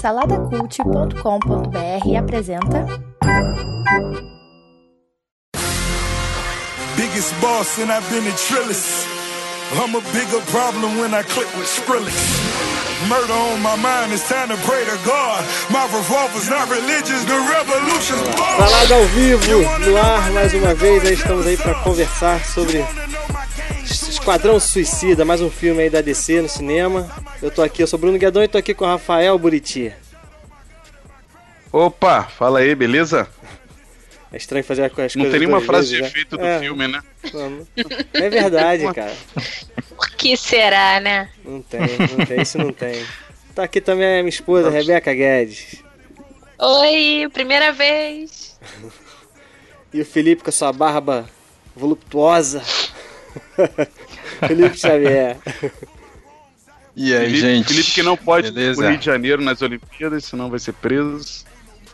Saladacult.com.br apresenta. Biggest boss and I've been a trillist. I'm a bigger problem when I click with Skrillex. Murder on my mind, it's time to pray to God. My revolver's not religious, the revolution's born. Salada ao vivo, no ar mais uma vez, aí estamos aí para conversar sobre Esquadrão Suicida, mais um filme aí da DC no cinema. Eu tô aqui, eu sou Bruno Guedon e tô aqui com o Rafael Buriti. Opa, fala aí, beleza? É estranho fazer as coisas Não tem nenhuma frase vezes, de né? efeito do É, filme, né? É verdade, cara. Por que será, né? Não tem, não tem, isso não tem. Tá aqui também a minha esposa, Rebeca Guedes. Oi, primeira vez. E o Felipe com a sua barba voluptuosa. Felipe Xavier. E aí, Felipe, gente? Felipe que não pode ir Beleza? pro Rio de Janeiro nas Olimpíadas, senão vai ser preso.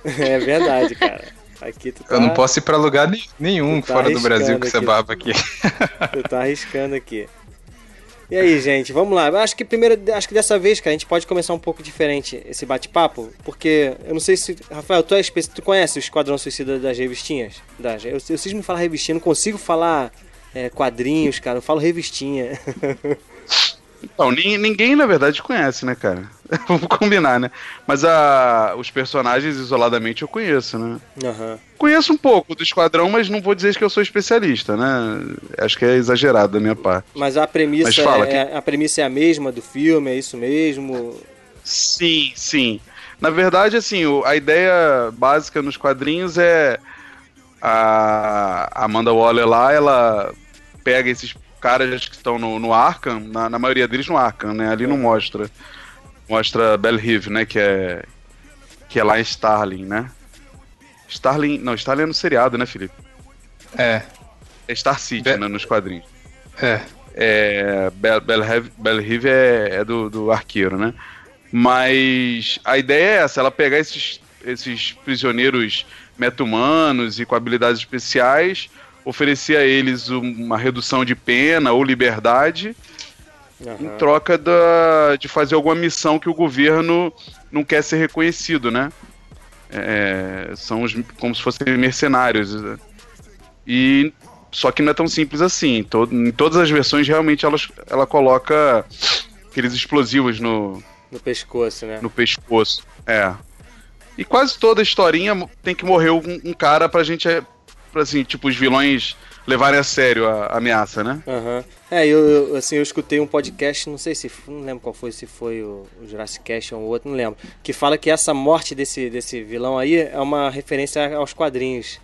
É verdade, cara. Aqui tu tá, Eu não posso ir pra lugar ne- nenhum tá fora do Brasil com essa aqui. barba aqui. tu tá arriscando aqui. E aí, gente, vamos lá. Eu acho que primeiro, acho que dessa vez, cara, a gente pode começar um pouco diferente esse bate-papo, porque eu não sei se, Rafael, tu é espe- tu conhece o Esquadrão Suicida das revistinhas? Das, eu, eu preciso me falar revistinha, não consigo falar é, quadrinhos, cara, eu falo revistinha. Então, ni- ninguém, na verdade, conhece, né, cara? Vamos combinar, né? Mas a, os personagens isoladamente eu conheço, né? Aham. Conheço um pouco do Esquadrão, mas não vou dizer que eu sou especialista, né? Acho que é exagerado da minha parte. Mas a premissa, Mas fala, é, a premissa é a mesma do filme, é isso mesmo? Sim, sim. Na verdade, assim, a ideia básica nos quadrinhos é a Amanda Waller lá, ela pega esses caras que estão no, no Arkham, na, na maioria deles no Arkham, né? Ali não mostra. Mostra Bell Rive, né? Que é que é lá em Starling, né? Starling, não, Starling é no seriado, né, Felipe? É, É Star City, Be- né, nos quadrinhos. é. É, Bell, Bell, Hev- Bell Rive é, é do, do arqueiro, né? Mas a ideia é essa, ela pegar esses, esses prisioneiros meta-humanos e com habilidades especiais, oferecer a eles um- uma redução de pena ou liberdade em Aham. troca da, de fazer alguma missão que o governo não quer ser reconhecido, né? É, são os, como se fossem mercenários. né? E só que não é tão simples assim. Em, todo- em todas as versões, realmente, ela, ela coloca aqueles explosivos no, No pescoço, né? no pescoço. É. E quase toda historinha tem que morrer um, um cara pra gente, é, pra, assim, tipo, os vilões levarem a sério a, a ameaça, né? Aham. É, eu, eu, assim, eu escutei um podcast, não sei se, não lembro qual foi, se foi o, o Jurassic Cast ou outro, não lembro, que fala que essa morte desse, desse vilão aí é uma referência aos quadrinhos.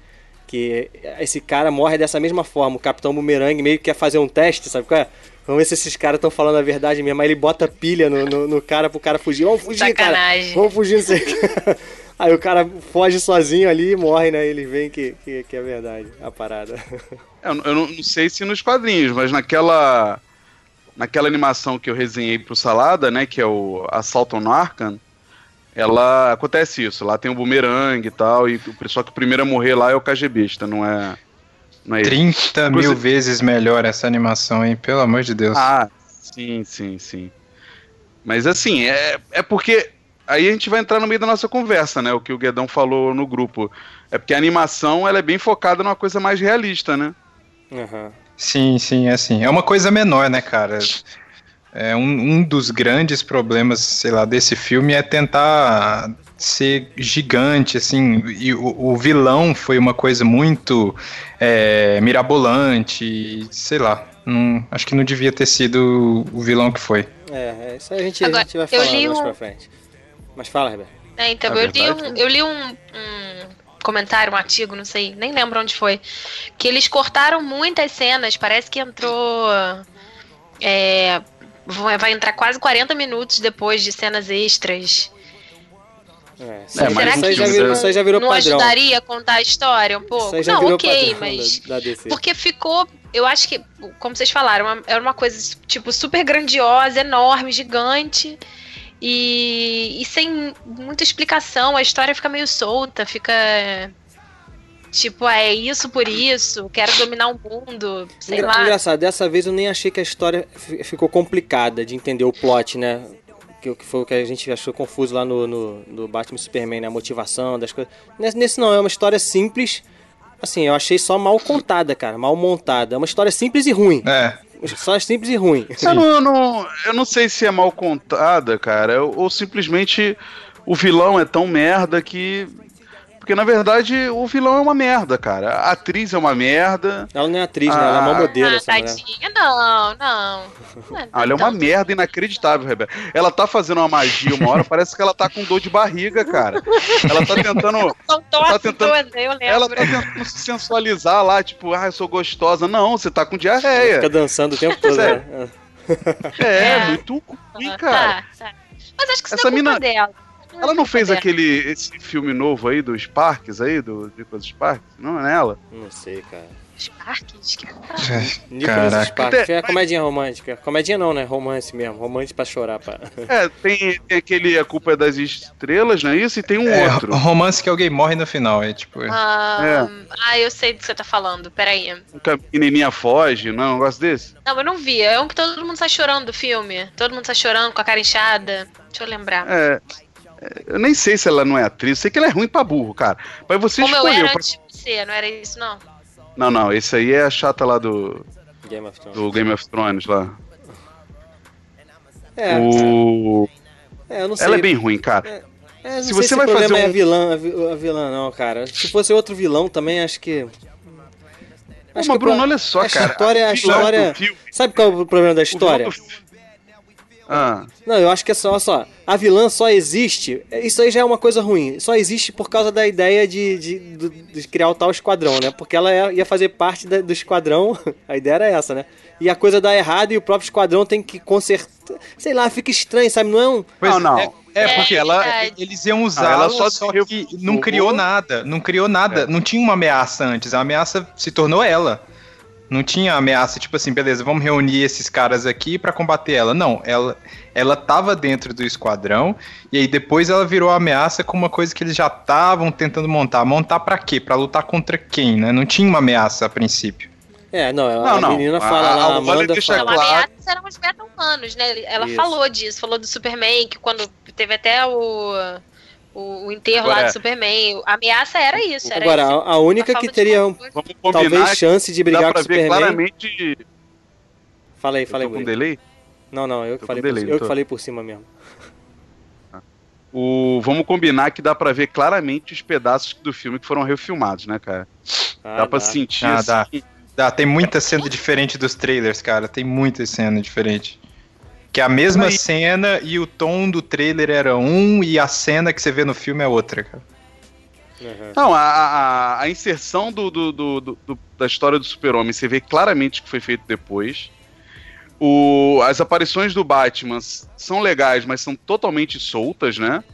Que esse cara morre dessa mesma forma. O Capitão Boomerang meio que quer fazer um teste, sabe qual é? Vamos ver se esses caras estão falando a verdade mesmo. Aí ele bota pilha no, no, no cara pro cara fugir. Vamos fugir, Sacanagem. cara. Vamos fugir, não sei o quê. Aí o cara foge sozinho ali e morre, né? Eles veem que, que, que é verdade a parada. É, Eu, eu não, não sei se nos quadrinhos, mas naquela naquela animação que eu resenhei pro Salada, né, que é o Assalto on Arkham, ela acontece isso. Lá tem o boomerang e tal, e o- só que o primeiro a morrer lá é o KGBista, não é não é ele. 30 mil Inclusive- vezes melhor essa animação, hein? Pelo amor de Deus. Ah, sim, sim, sim. Mas assim, é, é porque aí a gente vai entrar no meio da nossa conversa, né? O que o Guedão falou no grupo. É porque a animação ela é bem focada numa coisa mais realista, né? Aham. Sim, sim, é assim. É uma coisa menor, né, cara? É um, um dos grandes problemas, sei lá, desse filme é tentar ser gigante, assim. E o, o vilão foi uma coisa muito é, mirabolante, sei lá. Não, acho que não devia ter sido o vilão que foi. É, é, isso aí a gente, Agora, a gente vai eu falar li mais um- pra frente. Mas fala, Rebeca. É, então, Na eu li, um, eu li um, um comentário, um artigo, não sei, nem lembro onde foi, que eles cortaram muitas cenas, parece que entrou. é, vai entrar quase 40 minutos depois de cenas extras. É, É, mas Será que já isso virou, não, já virou não padrão. ajudaria a contar a história um pouco? Não, ok, mas. da, da. Porque ficou, eu acho que, como vocês falaram, era uma coisa, tipo, super grandiosa, enorme, gigante. E, e sem muita explicação, a história fica meio solta, fica. Tipo, é isso por isso, quero dominar o mundo, sei Engra- lá. Engraçado, dessa vez eu nem achei que a história fi- ficou complicada de entender o plot, né? que, que foi o que a gente achou confuso lá no, no, no Batman e Superman, né? A motivação das coisas. Nesse, nesse não, é uma história simples. Assim, eu achei só mal contada, cara, mal montada. É uma história simples e ruim. É. Só simples e ruim. Eu não, eu, não, eu não sei se é mal contada, cara, ou simplesmente o vilão é tão merda que. Porque na verdade o vilão é uma merda, cara. A atriz é uma merda. Ela não é atriz, né? Ela é uma Ah. modelo, ah, essa mulher. tadinha, não, não. Não é Ah, ela é uma merda inacreditável, Rebeca. Ela tá fazendo uma magia uma hora, parece que ela tá com dor de barriga, cara. Ela tá tentando. Contou tá a tentando- lembro. Ela tá tentando se sensualizar lá, tipo, ah, eu sou gostosa. Não, você tá com diarreia. Fica dançando o tempo todo, Sério? né? É, É. muito ruim, Ah, cara. tá, tá. Mas acho que isso Essa não é culpa mina- dela. É Ela não culpa fez aquele esse filme novo aí dos parques aí, do Nicholas Sparks? Não é nela? Não sei, cara. Parques? que- Nicholas Caraca. Sparks é comedinha romântica. Comedinha não, né? Romance mesmo. Romance pra chorar, pá. É, tem, tem aquele A Culpa é das Estrelas, não é isso? E tem um É, outro. romance que alguém morre no final, é tipo. Ah, ah, eu sei do que você tá falando. Peraí. Um que a menininha foge, não é um negócio desse? Não, eu não vi. É um que todo mundo sai chorando do filme. Todo mundo sai chorando com a cara inchada. Deixa eu lembrar. É. é, Eu nem sei se ela não é atriz, sei que ela é ruim pra burro, cara. Mas você Como eu escolheu. era pra- antes de você, não era isso, não? Não, não, esse aí é a chata lá do, Game of Thrones. do Game of Thrones lá. É, O... é, eu não sei. Ela é bem ruim, cara. É, não se você se vai o problema fazer é a um- vilã, a vi- a vilã, não, cara. Se fosse outro vilão também, acho que. Pô, mas que Bruno, pra- olha só, a cara. História, a o vilão história. Sabe qual é o problema da o vilão história? do fi- Ah, Não, eu acho que é só, só. A vilã só existe. Isso aí já é uma coisa ruim. Só existe por causa da ideia de, de, do- de criar o tal esquadrão, né? Porque ela ia ia fazer parte da- do esquadrão. A ideia era essa, né? E a coisa dá errado e o próprio esquadrão tem que consertar. Sei lá, fica estranho, sabe? Não é um. Não, não. É, é, porque É ela, eles iam usar Ah, ela só só, que não criou nada. Não criou nada. É. Não tinha uma ameaça antes. A ameaça se tornou ela. Não tinha ameaça, tipo assim, beleza, vamos reunir esses caras aqui pra combater ela. Não, ela ela tava dentro do esquadrão e aí depois ela virou ameaça com uma coisa que eles já estavam tentando montar. Montar pra quê? Pra lutar contra quem, né? Não tinha uma ameaça a princípio. É, não, a Não, não. menina fala a- lá, a Amanda deixa Não, fala. claro. ameaças eram os meta-humanos, né? Ela Isso. falou disso, falou do Superman, que quando teve até o, o, o enterro lá Agora, do Superman, a ameaça era isso. Era Agora, esse- a, única que teria controle. vamos combinar talvez que chance de dá brigar com o ver Superman. claramente... Fala aí, Eu fala aí, tô com Will. delay? Não, não, eu que falei com por, delay, eu tô. que falei por cima mesmo. O, vamos combinar que dá pra ver claramente os pedaços do filme que foram refilmados, né, cara? Ah, dá pra sentir Ah, assim, dá. Dá, tem muita cena diferente dos trailers, cara. Tem muita cena diferente. Que a mesma Mas- cena e o tom do trailer era um e a cena que você vê no filme é outra, cara. Uhum. Não, a, a, a inserção do, do- do- do- do- da história do super-homem, você vê claramente que foi feito depois. O, as aparições do Batman são legais, mas são totalmente soltas, né?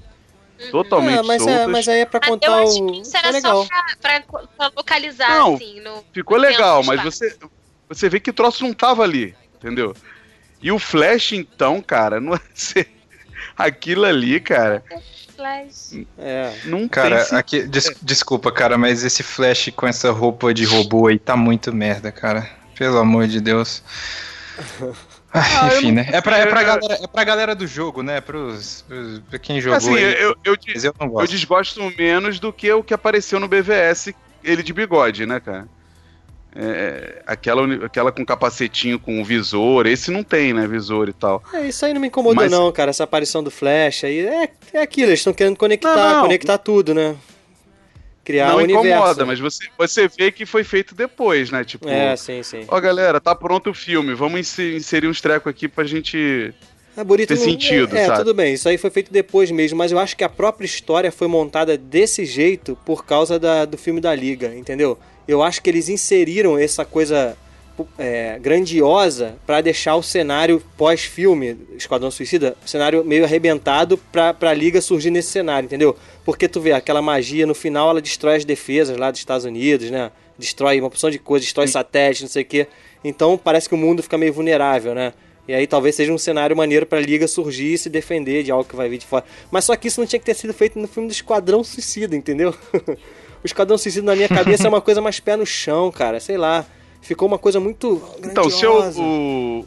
Totalmente Ah, mas, soltas. é, mas aí é pra Mas contar eu acho que isso é era legal. só pra, pra- pra localizar, Não, assim. No, Ficou no legal, mas você, você vê que o troço não tava ali, entendeu? E o Flash, então, cara, não é ser- aquilo ali, cara, Flash. É. não Cara, se- aqui, des- desculpa, cara, mas esse Flash com essa roupa de robô aí tá muito merda, cara. Pelo amor de Deus. Ah, eu enfim, não- né? É pra, é, pra galera, é pra galera do jogo, né? Pros, pros- pra quem jogou Assim, aí. eu, eu, eu não eu gosto. desgosto menos do que o que apareceu no BVS, ele de bigode, né, cara? É, aquela, uni- aquela com capacetinho com visor, esse não tem, né, visor e tal. É, isso aí não me incomodou, Mas- não, cara. Essa aparição do Flash aí. É, é aquilo, eles estão querendo conectar, Não, não. conectar tudo, né? Criar não universo. incomoda, mas você, você vê que foi feito depois, né? Tipo, É, sim, sim. ó galera, tá pronto o filme, vamos inse- inserir uns trecos aqui pra gente... É bonito ter sentido, é, É, tudo bem, isso aí foi feito depois mesmo, mas eu acho que a própria história foi montada desse jeito por causa da- do filme da Liga, entendeu? Eu acho que eles inseriram essa coisa é, grandiosa pra deixar o cenário pós-filme Esquadrão Suicida, cenário meio arrebentado pra, pra Liga surgir nesse cenário, entendeu? Porque tu vê, aquela magia no final ela destrói as defesas lá dos Estados Unidos, né? Destrói uma porção de coisas, destrói satélite, não sei o quê. Então parece que o mundo fica meio vulnerável, né? E aí talvez seja um cenário maneiro pra Liga surgir e se defender de algo que vai vir de fora. Mas só que isso não tinha que ter sido feito no filme do Esquadrão Suicida, entendeu? o Esquadrão Suicida na minha cabeça é uma coisa mais pé no chão, cara. Sei lá. Ficou uma coisa muito Então, se eu, grandiosa. o-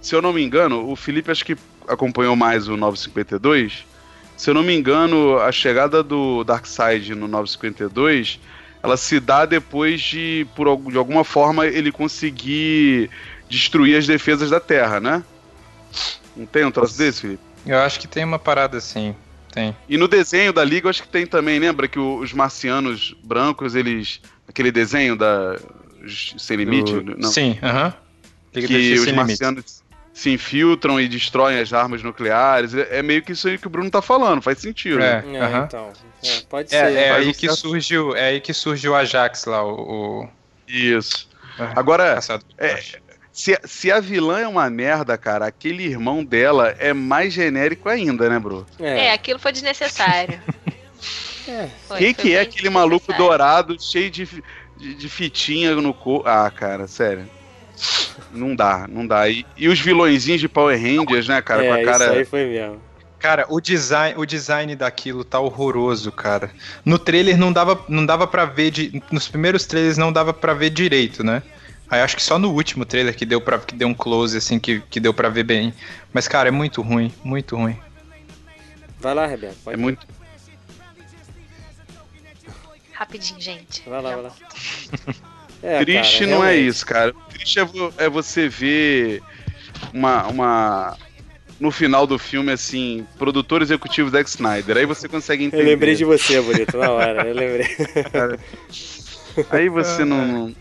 se eu não me engano, o Felipe acho que acompanhou mais o 952, se eu não me engano, a chegada do Darkseid no 952, ela se dá depois de, por, de alguma forma, ele conseguir destruir as defesas da Terra, né? Não tem um troço desse, Felipe? Eu acho que tem uma parada assim. Tem. E no desenho da Liga, eu acho que tem também, lembra que os marcianos brancos, eles. Aquele desenho da. Sem limite? Do... Não. Sim, aham. Uh -huh. Que os marcianos se infiltram e destroem as armas nucleares. É, é meio que isso aí que o Bruno tá falando, faz sentido. É, é uh -huh. então. É, pode é, ser. É, aí que surgiu, é aí que surgiu o Ajax lá, o. o... Isso. Agora, é, se, se a vilã é uma merda, cara, aquele irmão dela é mais genérico ainda, né, bro? É, é aquilo foi desnecessário. é. Quem que é aquele maluco dourado cheio de, de, de fitinha no corpo? Ah, cara, sério. Não dá, não dá. E, e os vilõezinhos de Power Rangers, né, cara? É, com a cara. Isso aí foi mesmo. Cara, o design, o design daquilo tá horroroso, cara. No trailer não dava, não dava para ver de, nos primeiros trailers não dava para ver direito, né? Aí acho que só no último trailer que deu para que deu um close assim que, que deu para ver bem. Mas cara, é muito ruim, muito ruim. Vai lá, Rebeca. é ir. muito Rapidinho, gente. Vai lá, vai lá. É, Triste cara, não é isso, cara. Triste é, é você ver uma, uma no final do filme, assim, produtor executivo Zack Snyder. Aí você consegue entender. Eu lembrei de você, bonito, na hora, eu lembrei. Cara, aí você não,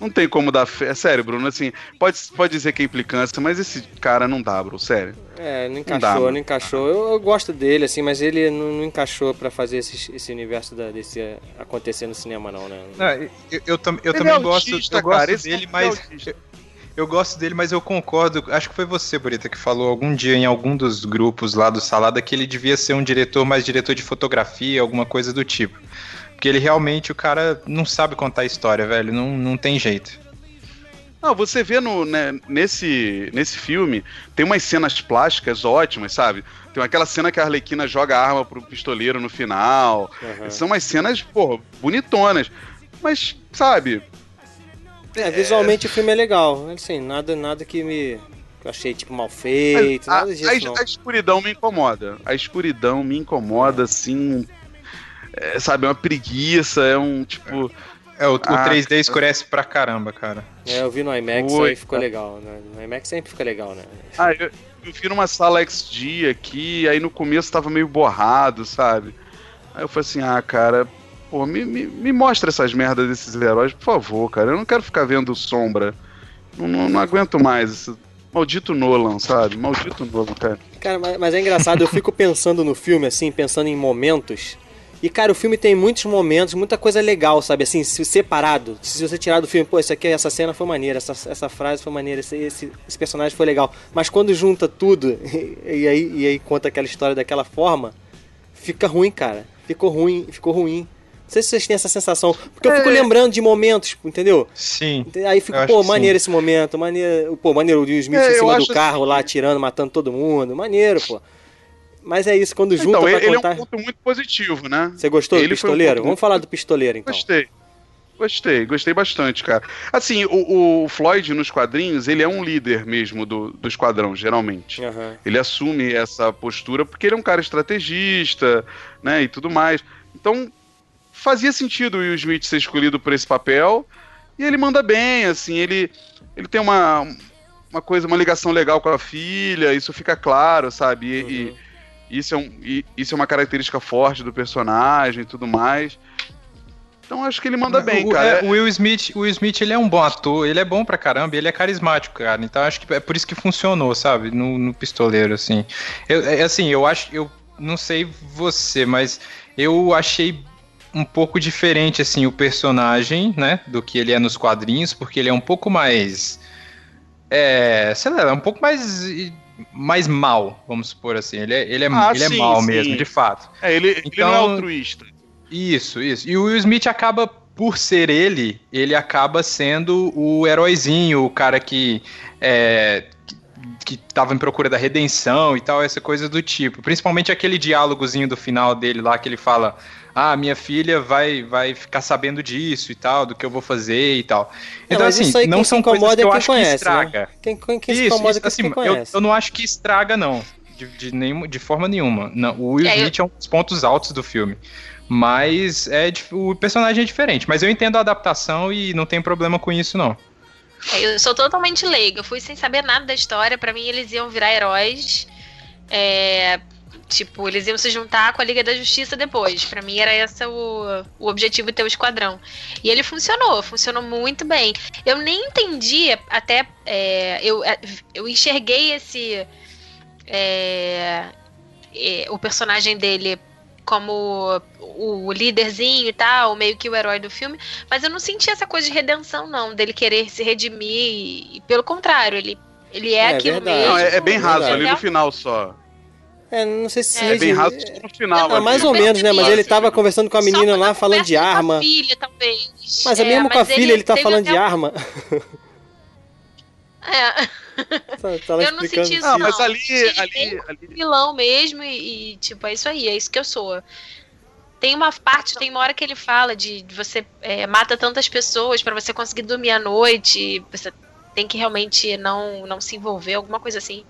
não tem como dar fé. É sério, Bruno, assim, pode, pode dizer que é implicância, mas esse cara não dá, Bruno, sério. É, não encaixou, não, dá, não encaixou. Eu, eu, gosto dele, assim, mas ele não, não encaixou para fazer esse, esse universo da, desse acontecer no cinema, não, né? Não, eu, eu, eu, eu também é gosto, eu gosto cara, dele, mas. É eu gosto dele, mas eu concordo. Acho que foi você, Burita, que falou algum dia em algum dos grupos lá do Salada que ele devia ser um diretor mais diretor de fotografia, alguma coisa do tipo. Porque ele realmente, o cara não sabe contar história, velho. Não, não tem jeito. Não, você vê no, né, nesse, nesse filme, tem umas cenas plásticas ótimas, sabe? Tem aquela cena que a Arlequina joga a arma pro pistoleiro no final. Uhum. São umas cenas, pô, bonitonas. Mas, sabe. É, visualmente é... o filme é legal. Assim, nada, nada que me. Que eu achei, tipo, mal feito. A, nada disso. A, a, escuridão me incomoda. A escuridão me incomoda, assim, é, sabe, é uma preguiça, é um tipo. É, o, ah, o 3D escurece pra caramba, cara. É, eu vi no IMAX Oi, aí ficou legal, né? No IMAX sempre fica legal, né? Ah, eu, eu vi numa sala XD aqui, aí no começo tava meio borrado, sabe? Aí eu falei assim, ah, cara, pô, me, me, me mostra essas merdas desses heróis, por favor, cara. Eu não quero ficar vendo sombra. Não, não, não aguento mais esse maldito Nolan, sabe? Maldito Nolan, cara. Cara, mas, mas é engraçado, eu fico pensando no filme, assim, pensando em momentos e, cara, o filme tem muitos momentos, muita coisa legal, sabe? Assim, separado. Se você tirar do filme, pô, isso aqui, essa cena foi maneira, essa, essa frase foi maneira, esse, esse, esse personagem foi legal. Mas quando junta tudo e, aí, e aí conta aquela história daquela forma, fica ruim, cara. Ficou ruim, ficou ruim. Não sei se vocês têm essa sensação. Porque eu fico é. lembrando de momentos, entendeu? Sim. Aí fico, pô, maneiro sim. esse momento, maneiro. Pô, maneiro o Will Smith é, em cima do carro lá, atirando, matando todo mundo. Maneiro, pô. Mas é isso, quando então, junta então, ele contar... é um ponto muito positivo, né? Você gostou ele do pistoleiro? Um Vamos falar do pistoleiro, então. Gostei. Gostei, gostei bastante, cara. Assim, o, o, Floyd nos quadrinhos, ele é um líder mesmo do, do esquadrão, geralmente. Uhum. Ele assume essa postura porque ele é um cara estrategista, né, e tudo mais. Então, fazia sentido o Will Smith ser escolhido por esse papel, e ele manda bem, assim, ele, ele tem uma, uma coisa, uma ligação legal com a filha, isso fica claro, sabe? E, uhum. Isso é, um, isso é uma característica forte do personagem e tudo mais. Então acho que ele manda bem, o, cara. É, o Will Smith, o Will Smith, ele é um bom ator, ele é bom pra caramba, ele é carismático, cara. Então acho que é por isso que funcionou, sabe? No, no pistoleiro, assim. Eu, é, assim, eu acho, eu não sei você, mas eu achei um pouco diferente, assim, o personagem, né? Do que ele é nos quadrinhos, porque ele é um pouco mais. É, sei lá, é um pouco mais mais mal, vamos supor assim. Ele é, ele é, ah, ele é sim, é mal sim. mesmo, de fato. É, ele, então, ele não é então, altruísta. Isso, isso. E o Will Smith acaba, por ser ele, ele acaba sendo o heróizinho, o cara que, é, que tava em procura da redenção e tal, essa coisa do tipo. Principalmente aquele diálogozinho do final dele lá que ele fala: "Ah, minha filha vai vai ficar sabendo disso e tal, do que eu vou fazer e tal". Então assim, não são coisas que eu acho conhece, que estraga. Né? Quem, quem, quem isso, se incomoda isso, é assim, quem eu, eu não acho que estraga não, de, de, nenhum, de forma nenhuma. Não, o Will É, eu- Smith é um dos pontos altos do filme. Mas é o personagem é diferente. Mas eu entendo a adaptação e não tem problema com isso, não. É, Eu sou totalmente leiga. Eu fui sem saber nada da história. Pra mim, eles iam virar heróis. É, tipo, eles iam se juntar com a Liga da Justiça depois. Pra mim, era esse o, o objetivo de ter o esquadrão. E ele funcionou, funcionou muito bem. Eu nem entendi, até. é, eu, eu enxerguei esse. é, é, o personagem dele como o líderzinho e tal, meio que o herói do filme, mas eu não senti essa coisa de redenção, não, dele querer se redimir, e, pelo contrário, ele, ele é, É aquilo verdade. mesmo. Não, é, é bem raso, ali no final só. É, não sei se... É É bem raso no final. Ah, ali. mais ou menos, né? Mas ele tava conversando com a menina Só lá, falando de arma. A filha, talvez. Mas é É, mesmo com a filha, ele tá falando até de arma. É, Tá, tá Eu não senti isso, Não, mas Não, ali, ele ali, ali. vilão mesmo e, e, tipo, é isso aí, é isso que eu sou. Tem uma parte, tem uma hora que ele fala de, de você é, mata tantas pessoas pra você conseguir dormir à noite, você tem que realmente não, não se envolver, alguma coisa assim.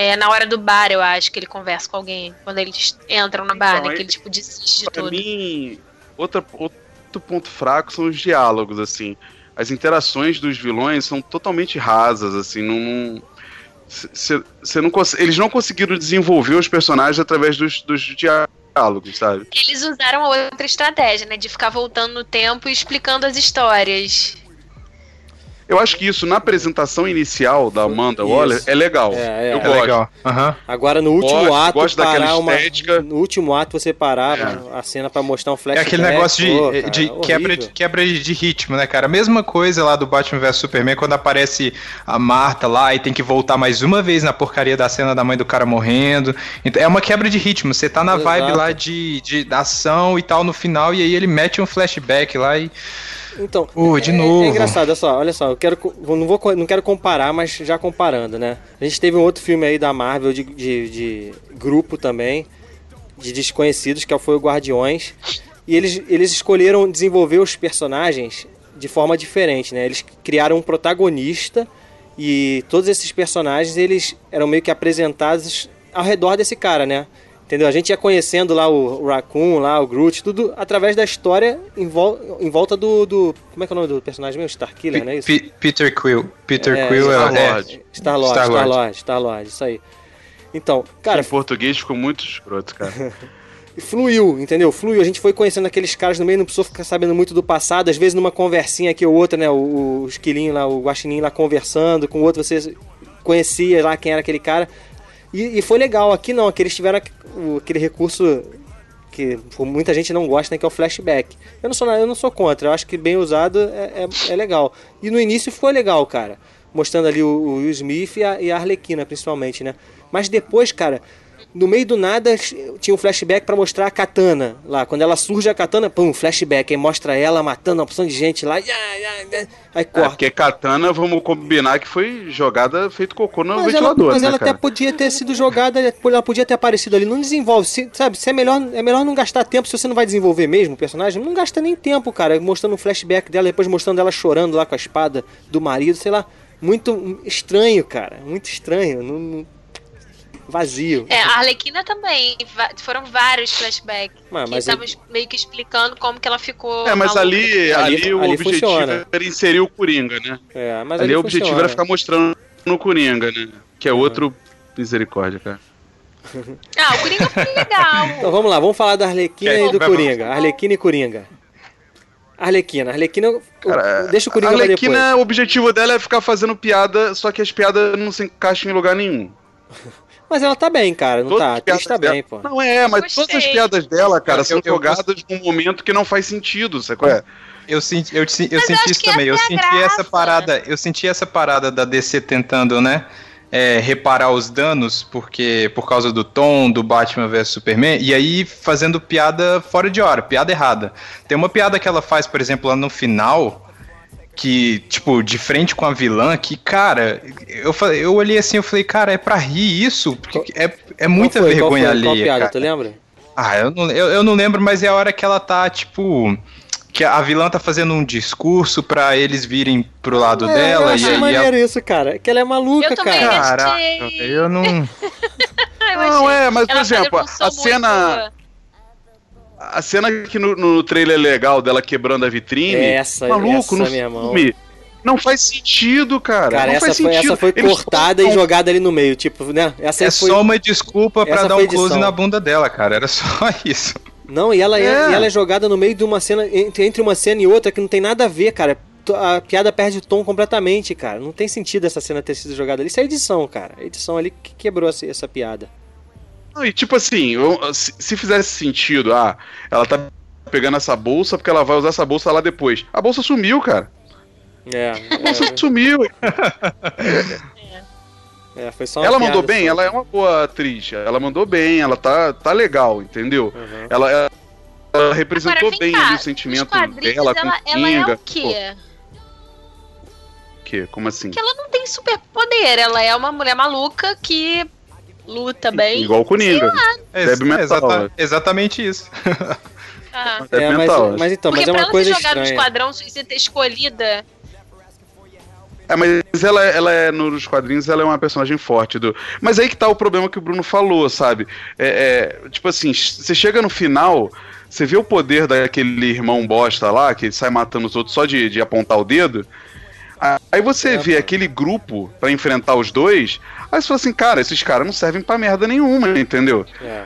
É na hora do bar, eu acho, que ele conversa com alguém, quando eles entram no bar, Então, né, que é- ele, tipo, desiste de Pra tudo. mim, outra, outro ponto fraco são os diálogos, assim. As interações dos vilões são totalmente rasas, assim, não. não eles não conseguiram desenvolver os personagens através dos, dos diálogos, sabe? Eles usaram outra estratégia, né, de ficar voltando no tempo e explicando as histórias. Eu acho que isso na apresentação inicial da Amanda Isso. Waller é legal. É, é. Eu É gosto. legal. Aham. Agora no último Gosto, ato, gosto daquela parar uma. estética. No último ato você parar a cena pra mostrar um É flashback. aquele negócio de, pô, cara, de horrível. quebra, de quebra de ritmo, né, cara? Mesma coisa lá do Batman vs Superman, quando aparece a Marta lá e tem que voltar mais uma vez na porcaria da cena da mãe do cara morrendo. Então, é uma quebra de ritmo. Você tá na Exato. vibe lá de, de da ação e tal no final, e aí ele mete um flashback lá e. Então, Pô, de é, novo. É engraçado, olha só, olha só, eu quero, não, vou, não quero comparar, mas já comparando, né? A gente teve um outro filme aí da Marvel de, de, de grupo também, de desconhecidos, que foi o Guardiões, e eles, eles escolheram desenvolver os personagens de forma diferente, né? Eles criaram um protagonista e todos esses personagens, eles eram meio que apresentados ao redor desse cara, né? Entendeu? A gente ia conhecendo lá o, o Raccoon, lá o Groot, tudo através da história em, vol em volta do, do- Como é que é o nome do personagem mesmo? Starkiller, não é isso? Pe- Peter Quill. Peter É, Quill é, Star-Lord. é, Star-Lord, Star-Lord. Star-Lord, Star-Lord, isso aí. Então, cara, em português ficou muito escroto, cara. fluiu, entendeu? Fluiu. A gente foi conhecendo aqueles caras no meio, não precisou ficar sabendo muito do passado. Às vezes, numa conversinha aqui ou outra, né? O, o esquilinho lá, o guaxininho lá conversando com o outro, você conhecia lá quem era aquele cara. E, e foi legal. Aqui não, aqui eles tiveram aquele recurso que muita gente não gosta, né? Que é o flashback. Eu não sou, eu não sou contra, eu acho que bem usado é, é, é legal. E no início foi legal, cara. Mostrando ali o, o Will Smith e a, e a Arlequina, principalmente, né? Mas depois, cara, no meio do nada tinha um flashback pra mostrar a katana lá. Quando ela surge a katana, pum, flashback. Aí mostra ela matando uma porção de gente lá. ya, Aí É, corta. porque Katana, vamos combinar que foi jogada feito cocô no Mas ela, ventilador, mas né, ela até cara? podia ter sido jogada, ela podia ter aparecido ali. Não desenvolve, se- sabe? Se é melhor, é melhor não gastar tempo se você não vai desenvolver mesmo o personagem. Não gasta nem tempo, cara. Mostrando um flashback dela, depois mostrando ela chorando lá com a espada do marido, sei lá. Muito estranho, cara. Muito estranho. Não- não- Vazio. É, a Arlequina também. Foram vários flashbacks. Ah, que mas estavam meio que explicando como que ela ficou. É, mas ali, Ali- ali, o ali objetivo funciona. era inserir o Coringa, né? É, mas ali ali o objetivo funciona. era ficar mostrando no Coringa, né? Que é outro misericórdia, cara. Ah, o Coringa foi legal. Então vamos lá, vamos falar da Arlequina Quer- e do Coringa. Arlequina e Coringa. Arlequina, Arlequina. o- Cara, deixa o Coringa a pra Arlequina, depois. o objetivo dela é ficar fazendo piada, só que as piadas não se encaixam em lugar nenhum. Mas ela tá bem, cara, não Todas tá? A atriz tá bem, pô. Não é, mas Gostei. todas as piadas dela, cara, Eu- são eu- eu jogadas num momento que não faz sentido, sabe qual é? Eu senti, eu, eu senti isso também. Eu essa é senti essa graça. parada. Eu senti essa parada da DC tentando, né? é, reparar os danos, porque por causa do tom do Batman vs Superman, e aí fazendo piada fora de hora, piada errada. Tem uma piada que ela faz, por exemplo, lá no final, que, tipo, de frente com a vilã, que, cara, eu, falei, eu olhei assim, eu falei, cara, é pra rir isso? Porque é, é muita Qual foi? vergonha Qual foi? Qual alheia. piada, cara. tu lembra? Ah, eu não, eu, eu não lembro, mas é a hora que ela tá, tipo. Que a vilã tá fazendo um discurso pra eles virem pro lado É, eu dela. E achei aí maneiro isso, cara. Que ela é maluca, Eu cara. Caraca, eu não. Eu Não, é, mas por Ela exemplo, a cena. muito- A cena que no, no trailer é legal dela quebrando a vitrine. Essa, maluco, essa, no irmão. filme. Não faz sentido, cara. Cara, não essa faz foi, sentido. essa foi Eles cortada e jogada ali no meio, tipo, né? Essa É foi... só uma desculpa pra Essa dar um close edição. na bunda dela, cara. Era só isso. Não, e ela é. É. ela é jogada no meio de uma cena, entre, uma cena e outra, que não tem nada a ver, cara. A piada perde o tom completamente, cara. Não tem sentido essa cena ter sido jogada ali. Isso é edição, cara. A edição ali que quebrou essa, essa piada. Não, e tipo assim, eu- se, se fizesse sentido, ah, ela tá pegando essa bolsa porque ela vai usar essa bolsa lá depois. A bolsa sumiu, cara. É, A bolsa é, sumiu. é, foi só uma Ela mandou bem, só. ela é uma boa atriz. Ela mandou bem, ela tá, tá legal, entendeu? Uhum. Ela, ela- ela representou Agora, bem cá, ali o sentimento dela com ela, ela é Kinga. o quê? Pô, que? Como assim? Que ela não tem superpoder. Ela é uma mulher maluca que luta bem. Igual o Coninga. É, é mental, exata- né? exatamente isso. Ah. É, É, mas, mental. mas então, Porque mas é pra uma ela coisa jogado no. Esquadrão Suicida ter escolhida. É, mas ela, ela é, nos quadrinhos, ela é uma personagem forte. Do... Mas aí que tá o problema que o Bruno falou, sabe? É, é, tipo assim, você chega no final, você vê o poder daquele irmão bosta lá, que sai matando os outros só de, de apontar o dedo. Aí você É, vê aquele grupo pra enfrentar os dois, aí você fala assim, cara, esses caras não servem pra merda nenhuma, entendeu? É.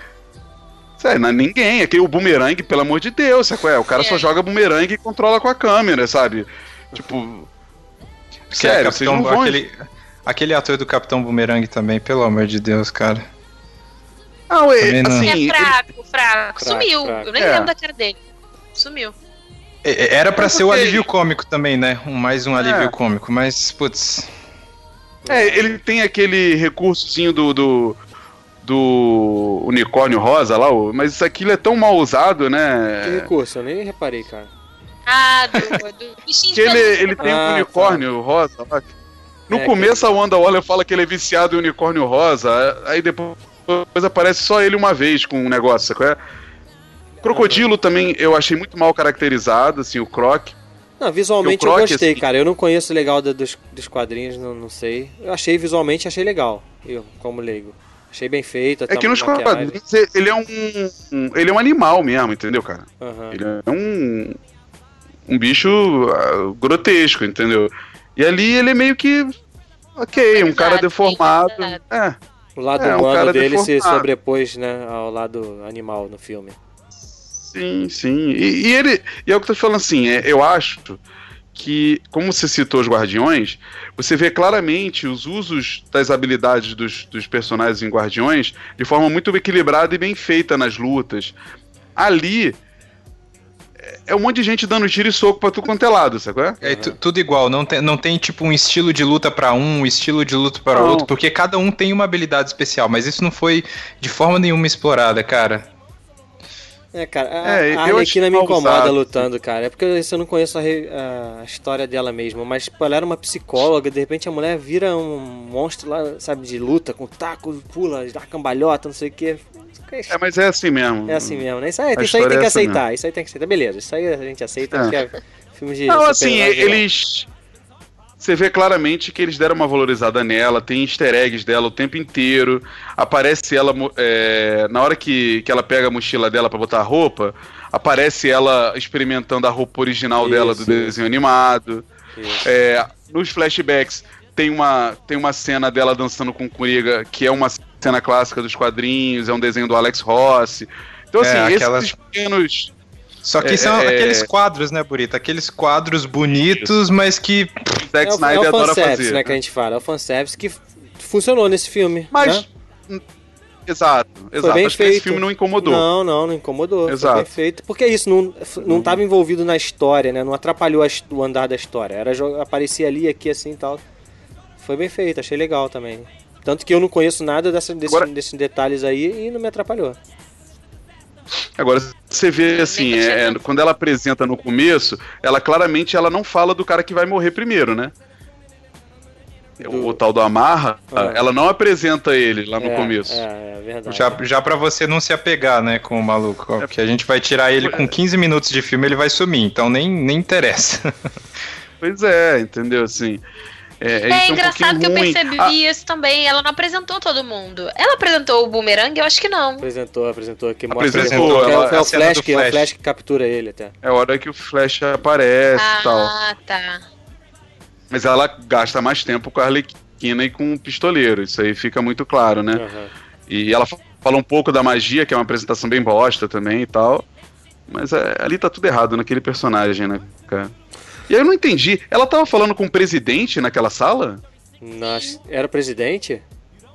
Sério, não é ninguém. Aquele o bumerangue, pelo amor de Deus, sabe qual é? O cara É. só joga bumerangue e controla com a câmera, sabe? Tipo. Que é Sério, vocês Capitão- não vão. aquele, aquele ator do Capitão Boomerang também, pelo amor de Deus, cara. Não, é, Também não. assim, é ele- fraco, fraco. Fraco, Sumiu. fraco. Eu nem É. lembro da cara dele. Sumiu. É, é, Era pra É ser o alívio cômico também, né? Um, mais um alívio É. cômico, mas, putz. É, ele tem aquele recursozinho do, do, do unicórnio rosa lá, mas isso aquilo é tão mal usado, Que né? recurso, eu nem reparei, cara. Ah, do, do bichinho Que ele, ele tem Ah, um tá. unicórnio rosa lá. No É, começo a Wanda Waller fala que ele é viciado em unicórnio rosa, aí depois, depois aparece só ele uma vez com um negócio, sabe é? Crocodilo também eu achei muito mal caracterizado, assim, o Croc. Não, visualmente eu gostei, assim- cara. Eu não conheço legal da- dos, dos quadrinhos, não, não sei. Eu achei visualmente, achei legal. Eu, como leigo. Achei bem feito. É que nos maquiagem. quadrinhos ele é um, um- ele é um animal mesmo, entendeu, cara? Aham. Ele é um. Um bicho ah, grotesco, entendeu? E ali ele é meio que. Ok, um Humanizado, cara deformado. humanizado. É, O lado É, um humano cara dele se deformado. sobrepôs, né, ao lado animal no filme. Sim, sim. E, e ele. E é o que eu tô te falando assim, é, eu acho que, como você citou os Guardiões, você vê claramente os usos das habilidades dos, dos personagens em Guardiões de forma muito equilibrada e bem feita nas lutas. Ali. é- É um monte de gente dando tiro e soco pra tu quanto é lado, qual é? É tu- tudo igual, não tem, não tem tipo um estilo de luta pra um, um estilo de luta para outro, porque cada um tem uma habilidade especial, mas isso não foi de forma nenhuma explorada, cara. É, cara, a, É, a Arlequina me incomoda usado. lutando, cara. É porque eu não conheço a, re- a história dela mesmo. Mas pô, ela era uma psicóloga, de repente a mulher vira um monstro lá, sabe, de luta, com taco, pula, dá cambalhota, não sei o quê. É, mas é assim mesmo. É assim mesmo, né? Isso aí, isso aí tem é que essa aceitar, isso aí tem que aceitar. Beleza, isso aí a gente aceita, É. porque é filme de. Não, assim, eles. Você vê claramente que eles deram uma valorizada nela, tem easter eggs dela o tempo inteiro. Aparece ela é, na hora que, que ela pega a mochila dela pra botar a roupa, aparece ela experimentando a roupa original dela do Isso. desenho animado. Isso. É, nos flashbacks tem uma, tem uma cena dela dançando com o Kuriga, que é uma cena clássica dos quadrinhos, é um desenho do Alex Ross. Então, É, assim, aquela- esses pequenos. Só que É, são é- aqueles quadros, né, Burita? Aqueles quadros bonitos, mas que. Zack É o, é Snyder o adora fanservice, fazer. né, que a gente fala. É o fanservice que funcionou nesse filme. Mas. né? Exato, exato. bem Acho que esse feito. filme não incomodou. Não, não, não incomodou. Exato. Foi bem feito. Porque é isso, não, não estava envolvido na história, né? Não atrapalhou a o andar da história. Era aparecia ali, aqui, assim e tal. Foi bem feito, achei legal também. Tanto que eu não conheço nada dessa, desse- Agora- desses detalhes aí e não me atrapalhou. Agora, você vê assim, é, é, quando ela apresenta no começo, ela claramente ela não fala do cara que vai morrer primeiro, né? Do... O tal do Amarra, ah. ela não apresenta ele lá no é, começo. É, é verdade. Já, já pra você não se apegar, né, com o maluco. Porque a gente vai tirar ele com 15 minutos de filme, ele vai sumir, então nem, nem interessa. Pois é, entendeu? Assim. É, é engraçado um que eu percebi ah. isso também. Ela não apresentou todo mundo. Ela apresentou o Boomerang? Eu acho que não. Apresentou, apresentou. Que apresentou, ela, é, o Flash, que, Flash. é o Flash que captura ele até. É a hora que o Flash aparece e ah, tal. Ah, tá. Mas ela gasta mais tempo com a Arlequina e com o pistoleiro. Isso aí fica muito claro, né? Uhum. E ela fala um pouco da magia, que é uma apresentação bem bosta também e tal. Mas é, ali tá tudo errado naquele personagem, né, cara? E aí eu não entendi. Ela tava falando com o presidente naquela sala? Nossa, era o presidente?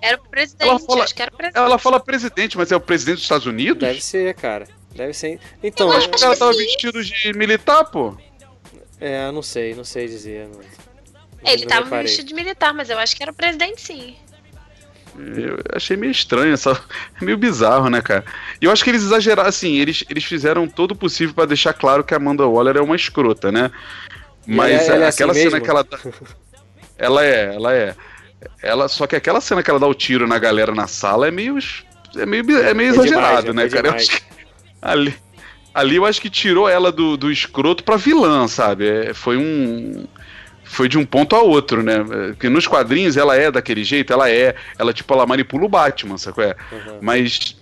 Era o presidente, ela fala, acho que era o presidente. Ela fala presidente, mas é o presidente dos Estados Unidos? Deve ser, cara. Deve ser. Então. Eu acho que ela tava vestido de militar, pô. É, não sei, não sei dizer. Não, Ele não tava reparei. vestido de militar, mas eu acho que era o presidente sim. Eu achei meio estranho, essa, meio bizarro, né, cara? E eu acho que eles exageraram, assim, eles, eles fizeram todo o possível para deixar claro que a Amanda Waller é uma escrota, né? Mas ela, ela é aquela assim cena mesmo? que ela. Ela é, ela é. Ela, só que aquela cena que ela dá o tiro na galera na sala é meio. É meio, é meio é exagerado, demais, né, é cara? ali, ali eu acho que tirou ela do, do escroto pra vilã, sabe? É, foi um. Foi de um ponto a outro, né? Porque nos quadrinhos ela é daquele jeito, ela é. Ela, tipo, ela manipula o Batman, sabe? É? Uhum. Mas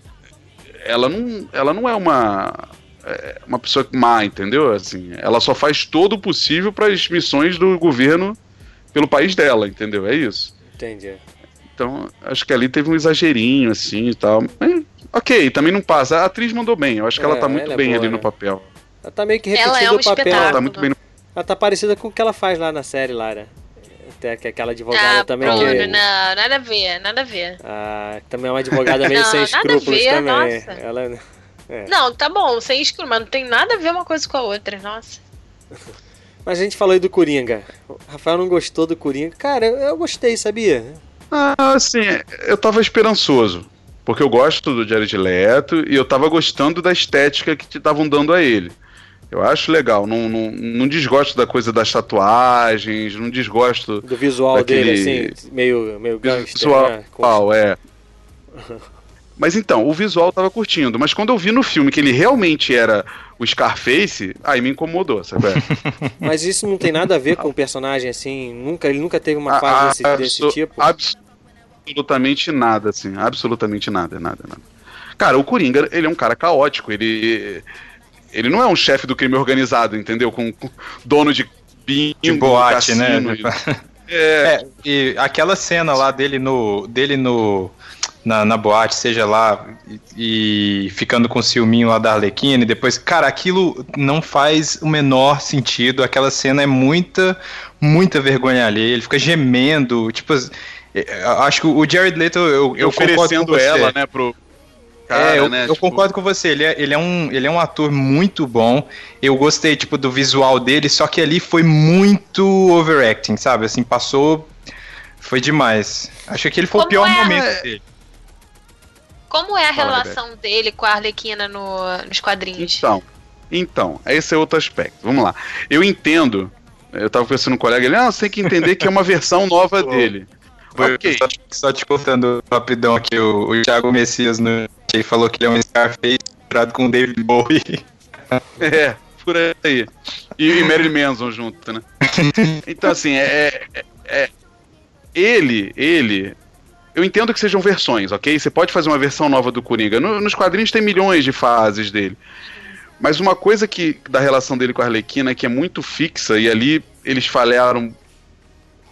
ela não, ela não é uma é uma pessoa má, entendeu? Assim, ela só faz todo o possível para as missões do governo pelo país dela, entendeu? É isso. Entendi. Então, acho que ali teve um exagerinho, assim e tal. Mas, ok, também não passa. A atriz mandou bem, eu acho que é, ela tá muito ela é bem é boa, ali né? no papel. Ela tá meio que repetindo ela é um o papel. Ela tá muito bem no... Ela tá parecida com o que ela faz lá na série, Lara. Até que aquela advogada ah, também. Bruno, que... não, nada a ver, nada a ver. Ah, também é uma advogada meio não, sem escrúpulos ver, também. Nossa. Ela é. Não, tá bom, sem escuro, mas não tem nada a ver uma coisa com a outra, nossa. Mas a gente falou aí do Coringa. O Rafael não gostou do Coringa. Cara, eu, eu gostei, sabia? Ah, assim, eu tava esperançoso. Porque eu gosto do Jared Leto e eu tava gostando da estética que te estavam dando a ele. Eu acho legal, não, não, não desgosto da coisa das tatuagens, não desgosto. Do visual daquele... dele, assim, meio, meio gangster. Visual, né? Com... é. Mas então, o visual tava curtindo, mas quando eu vi no filme que ele realmente era o Scarface, aí me incomodou, sabe? mas isso não tem nada a ver com o personagem, assim, nunca, ele nunca teve uma fase desse, desse tipo? Absolutamente nada, assim, absolutamente nada, nada, nada. Cara, o Coringa, ele é um cara caótico, ele... Ele não é um chefe do crime organizado, entendeu? Com, com dono de bingo, de boate, né? É. é. e aquela cena lá dele no dele no na, na boate, seja lá, e, e, ficando com o ciúminho lá da Arlequina, e depois, cara, aquilo não faz o menor sentido, aquela cena é muita, muita vergonha ali, ele fica gemendo, tipo, é, acho que o Jared Leto, eu, eu concordo com ela, né, pro, Cara, é, eu, né, eu tipo... concordo com você. Ele é, ele, é um, ele é um ator muito bom. Eu gostei, tipo, do visual dele, só que ali foi muito overacting, sabe? Assim, passou. Foi demais. Acho que ele foi Como o pior é? momento dele. Como é a Fala, relação Bebeto. dele com a Arlequina no, nos quadrinhos? Então, então, esse é outro aspecto. Vamos lá. Eu entendo. Eu tava pensando com um colega, ele, ah, você tem que entender que é uma versão nova dele. ok. Só, só, te contando rapidão aqui, o, o Thiago Messias no, ele falou que ele é um Scarface misturado com o David Bowie. É, por aí. E, e Marilyn Manson junto, né? Então, assim, é, é, é ele, ele eu entendo que sejam versões, ok? Você pode fazer uma versão nova do Coringa. No, nos quadrinhos tem milhões de fases dele. Mas uma coisa que da relação dele com a Arlequina que é muito fixa, e ali eles falharam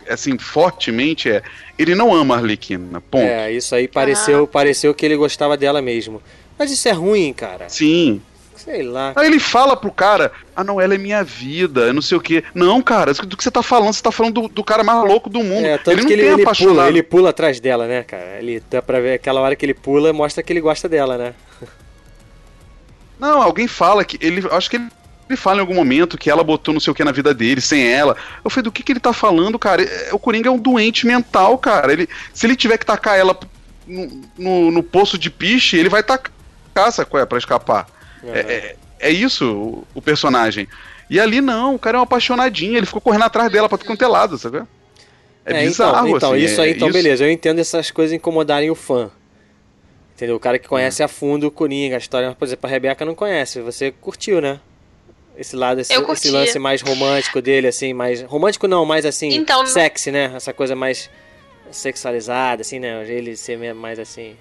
assim, fortemente, é ele não ama a Arlequina. Ponto. É, isso aí pareceu, ah. pareceu que ele gostava dela mesmo. Mas isso é ruim, cara. Sim. Sei lá. Aí ele fala pro cara, ah não, ela é minha vida, não sei o quê. Não, cara, do que você tá falando, você tá falando do, do cara mais louco do mundo. É, tanto ele não ele, ele pula, ele pula atrás dela, né, cara? Ele dá pra ver aquela hora que ele pula, mostra que ele gosta dela, né? Não, alguém fala que ele. Acho que ele ele fala em algum momento que ela botou não sei o que na vida dele, sem ela. Eu falei, do que, que ele tá falando, cara? É, o Coringa é um doente mental, cara. Ele, se ele tiver que tacar ela no, no, no poço de piche, ele vai tacar, qual é, pra escapar. É, é, é isso o, o personagem. E ali não, o cara é um apaixonadinho, ele ficou correndo atrás dela pra tu quanto é lado, sabe? É, É, bizarro, então, então assim, isso é aí, então isso. beleza. Eu entendo essas coisas incomodarem o fã. Entendeu? O cara que conhece a fundo o Coringa, a história, por exemplo, a Rebeca não conhece. Você curtiu, né? Esse lado, esse, esse lance mais romântico dele, assim, mais. Romântico não, mais assim, Então, sexy, né? Essa coisa mais sexualizada, assim, né? Ele ser mais assim.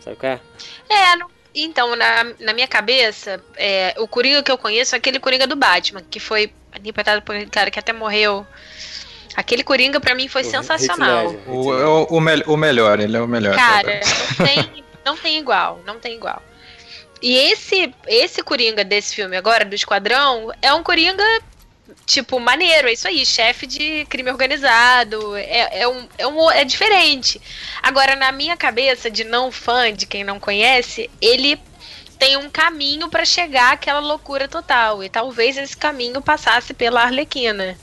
Sabe qual é? É, não- então, na, na minha cabeça, é, o Coringa que eu conheço é aquele Coringa do Batman, que foi interpretado por aquele cara que até morreu. Aquele Coringa pra mim foi O sensacional. Heath O, o, o, mel- o melhor, ele é o melhor. Cara, não tem, não tem igual, não tem igual. E esse, esse Coringa desse filme agora, do Esquadrão, é um Coringa, tipo, maneiro, é isso aí, chefe de crime organizado, é, é, um, é, um, é diferente. Agora, na minha cabeça, de não fã, de quem não conhece, ele tem um caminho pra chegar àquela loucura total. E talvez esse caminho passasse pela Arlequina.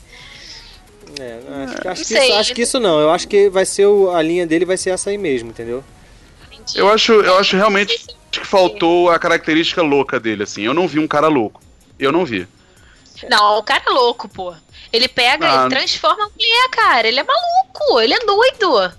É, não, acho, que- acho Não que sei. isso, acho que isso não. Eu acho que vai ser o, a linha dele vai ser essa aí mesmo, entendeu? Eu acho, eu acho realmente que faltou a característica louca dele, assim. Eu não vi um cara louco. Eu não vi. Não, o cara é louco, pô. Ele pega, Ah, ele transforma a mulher, cara. Ele é maluco, ele é doido.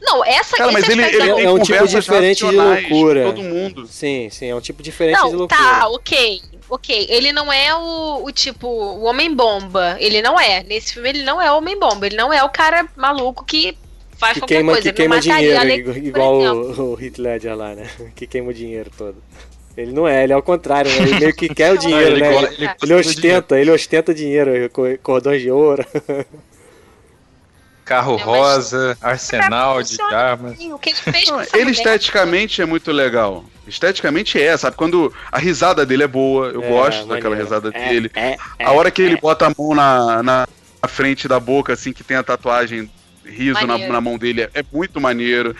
Não, essa Cara, mas ele, ele é um tipo diferente de loucura. todo mundo. Sim, sim, é um tipo diferente de Não, loucura. tá, ok. Ok, ele não é o, o tipo, o homem-bomba. Ele não é. Nesse filme ele não é o homem-bomba. Ele não é o cara maluco que faz Que qualquer queima, coisa. que ele queima não mataria dinheiro, a igual, o, o Heath Ledger lá, né? Que queima o dinheiro todo. Ele não é, ele é o contrário, né? Ele meio que quer o Não, dinheiro, ele né? Ele, ele ostenta, ele ostenta dinheiro, co- cordões de ouro. Carro É, mas- rosa, arsenal de armas. assim, O que ele fez com Não, essa ele mulher, esteticamente é muito legal. Esteticamente é, sabe? Quando a risada dele é boa, eu É, gosto daquela maneiro. risada É, dele. é, é, a hora que ele é. bota a mão na, na, frente da boca, assim, que tem a tatuagem riso na, na mão dele, é, é muito maneiro.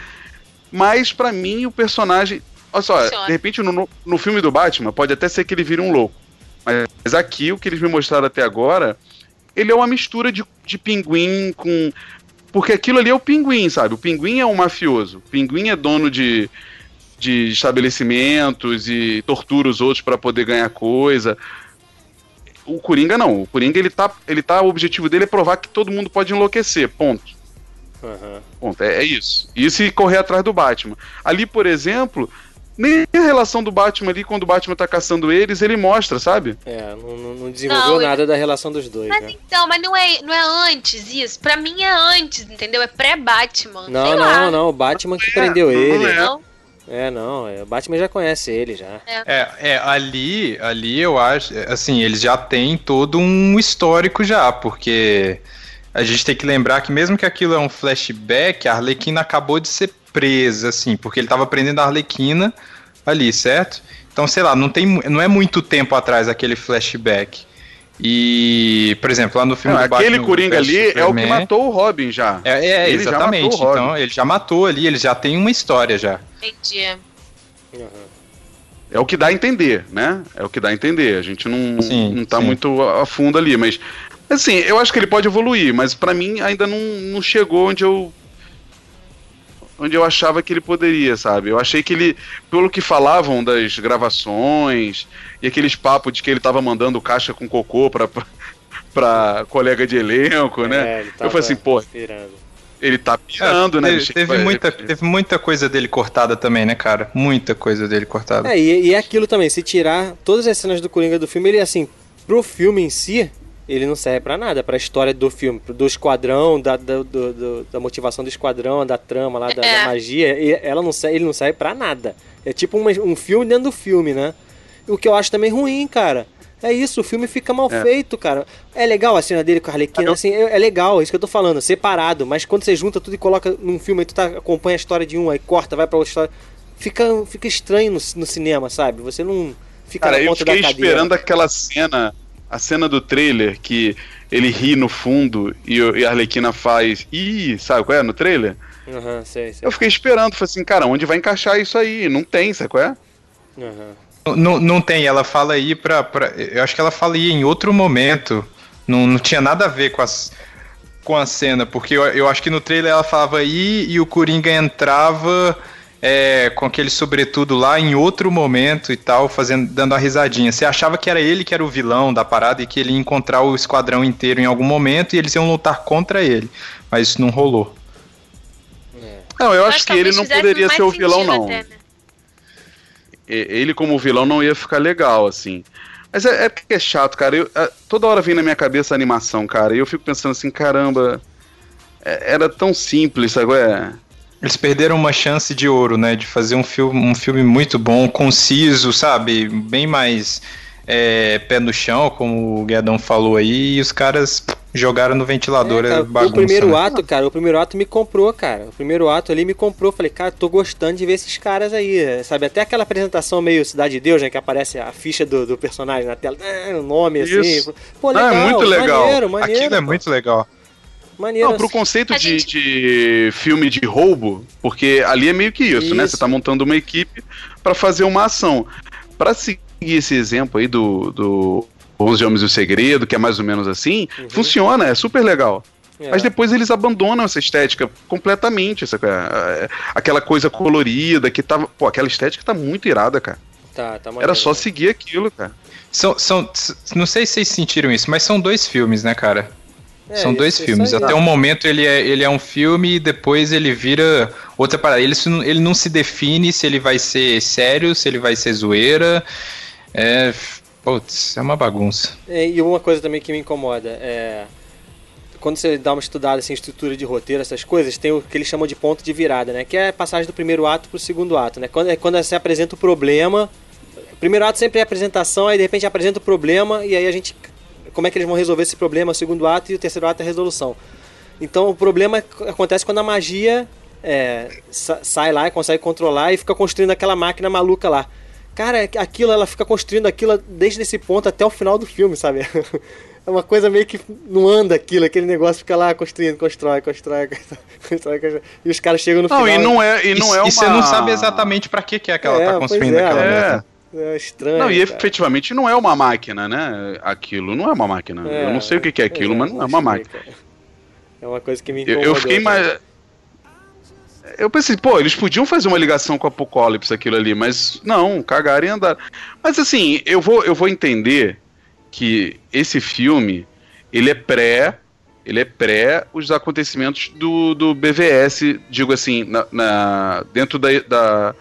Mas pra mim o personagem. Olha só, Funciona. de repente no- no, filme do Batman pode até ser que ele vire um louco. Mas aqui, o que eles me mostraram até agora, ele é uma mistura de, de pinguim com. Porque aquilo ali é o pinguim, sabe? O pinguim é um mafioso. O pinguim é dono de, de estabelecimentos e tortura os outros pra poder ganhar coisa. O Coringa não. O Coringa ele tá, ele tá. O objetivo dele é provar que todo mundo pode enlouquecer. Ponto. Aham. Ponto. É, é isso. Isso e correr atrás do Batman. Ali, por exemplo, nem a relação do Batman ali, quando o Batman tá caçando eles, ele mostra, sabe? É, não, não- desenvolveu Não, ele- nada da relação dos dois, Mas né? então, mas não é, não é antes isso. Pra mim é antes, entendeu? É pré-Batman. Não, Sei não, lá. não, o Batman que é, prendeu não ele. é. Não, É, não, é, o Batman já conhece ele já. É, é, ali, ali eu acho, assim, eles já têm todo um histórico já, porque a gente tem que lembrar que mesmo que aquilo é um flashback, a Arlequina acabou de ser presa, assim, porque ele tava prendendo a Arlequina ali, certo? Então, sei lá, não, tem, não é muito tempo atrás aquele flashback. E, por exemplo, lá no filme Não, do aquele Batman Coringa vs ali é o que Superman- matou o Robin já. É, é, Ele já exatamente. matou o Robin. Então, ele já matou ali, ele já tem uma história já. entendi. É o que dá a entender, né? É o que dá a entender. A gente não, Sim, não tá sim. muito a fundo ali, mas. Assim, eu acho que ele pode evoluir, mas pra mim ainda não, não chegou onde eu. Onde eu achava que ele poderia, sabe? Eu achei que ele, pelo que falavam das gravações e aqueles papos de que ele tava mandando caixa com cocô pra, pra, pra colega de elenco, né? É, ele eu falei assim, pô, ele tá pirando, né? Teve, bicho? teve muita, teve muita coisa dele cortada também, né, cara? Muita coisa dele cortada. É, e, e é aquilo também, se tirar todas as cenas do Coringa do filme, ele assim, pro filme em si, ele não serve pra nada, pra história do filme, do esquadrão, da, da, do- do- da motivação do esquadrão, da trama lá, da, É. da magia, e ela não serve, ele não serve pra nada. É tipo uma- um filme dentro do filme, né? O que eu acho também ruim, cara. É isso, o filme fica mal É. feito, cara. É legal a cena dele com a Arlequina, assim, é, é legal, é isso que eu tô falando, separado, mas quando você junta tudo e coloca num filme, aí tu tá, acompanha a história de um, aí corta, vai pra outra história, fica, fica estranho no, no cinema, sabe? Você não fica Cara, na eu ponta da fiquei cadeira. esperando aquela cena, a cena do trailer que ele ri no fundo e, e a Arlequina faz. Ih, sabe qual é? No trailer? Aham, sei, sei. Eu fiquei esperando, falei assim, cara, onde vai encaixar isso aí? Não tem, sabe qual é? Aham. Não, não tem, ela fala aí pra, pra. Eu acho que ela fala aí em outro momento. Não, não tinha nada a ver com, as, com a cena, porque eu, eu acho que no trailer ela falava aí e o Coringa entrava é, com aquele sobretudo lá em outro momento e tal, fazendo, dando a risadinha. Você achava que era ele que era o vilão da parada e que ele ia encontrar o esquadrão inteiro em algum momento e eles iam lutar contra ele. Mas isso não rolou. Não, eu acho que ele não poderia ser o vilão, não. até, né? E- Ele como vilão não ia ficar legal, assim. Mas é, é porque é chato, cara. Eu- é, toda hora vem na minha cabeça a animação, cara. E eu fico pensando assim, caramba, é- era tão simples, sabe? É, Eles perderam uma chance de ouro, né? De fazer um filme, um filme muito bom, conciso, sabe? Bem mais é, pé no chão, como o Guedão falou aí, e os caras jogaram no ventilador É, é, cara, bagunça. o primeiro né? ato, cara, o primeiro ato me comprou, cara. O primeiro ato ali me comprou. Falei, cara, tô gostando de ver esses caras aí. é, Sabe, até aquela apresentação meio Cidade de Deus, né? Que aparece a ficha do, do personagem na tela, é, o nome assim. Isso. Pô, Ah, é legal. muito legal. Maneiro, maneiro. Aquilo é pô, muito legal. Maneiro. Não, pro conceito A de, gente- de filme de roubo, porque ali é meio que isso, né? Isso. Você tá montando uma equipe pra fazer uma ação. Pra seguir esse exemplo aí do, do 11 Homens e o Segredo, que é mais ou menos assim, funciona, é super legal. É. Mas depois eles abandonam essa estética completamente, essa, aquela coisa colorida que tava. Pô, aquela estética tá muito irada, cara. Tá, tá Era só seguir aquilo, cara. São, são, não sei se vocês sentiram isso, mas são dois filmes, né, cara? É, são dois filmes. Até um momento ele é, ele é um filme e depois ele vira outra parada. Ele, ele não se define se ele vai ser sério, se ele vai ser zoeira. É. Putz, é uma bagunça. É, e uma coisa também que me incomoda é. Quando você dá uma estudada assim, estrutura de roteiro, essas coisas, tem o que eles chamam de ponto de virada, né? Que é a passagem do primeiro ato pro segundo ato, né? Quando, é quando você apresenta o problema. O primeiro ato sempre é a apresentação, aí de repente apresenta o problema, e aí a gente. Como é que eles vão resolver esse problema? O segundo ato e o terceiro ato é a resolução. Então o problema acontece quando a magia é, sa- sai lá e consegue controlar e fica construindo aquela máquina maluca lá. Cara, aquilo, ela fica construindo aquilo desde esse ponto até o final do filme, sabe? É uma coisa meio que não anda aquilo, aquele negócio fica lá construindo, constrói, constrói, constrói, constrói, e os caras chegam no Não, final. e não é, e não é uma. e você não sabe exatamente pra que, que é que ela É, tá construindo é, aquela é. É estranho. Não, e cara. efetivamente não é uma máquina, né? Aquilo não é uma máquina. É, eu não sei o que que é aquilo, mas não é uma máquina. É uma coisa que me Eu, incomodou. eu fiquei cara. mais. Eu pensei, pô, eles podiam fazer uma ligação com o Apocalipse aquilo ali, mas não, cagaram e andaram. Mas assim, eu vou, eu vou entender que esse filme, ele é pré. Ele é pré os acontecimentos do, do BVS, digo assim, na, na- dentro da, da,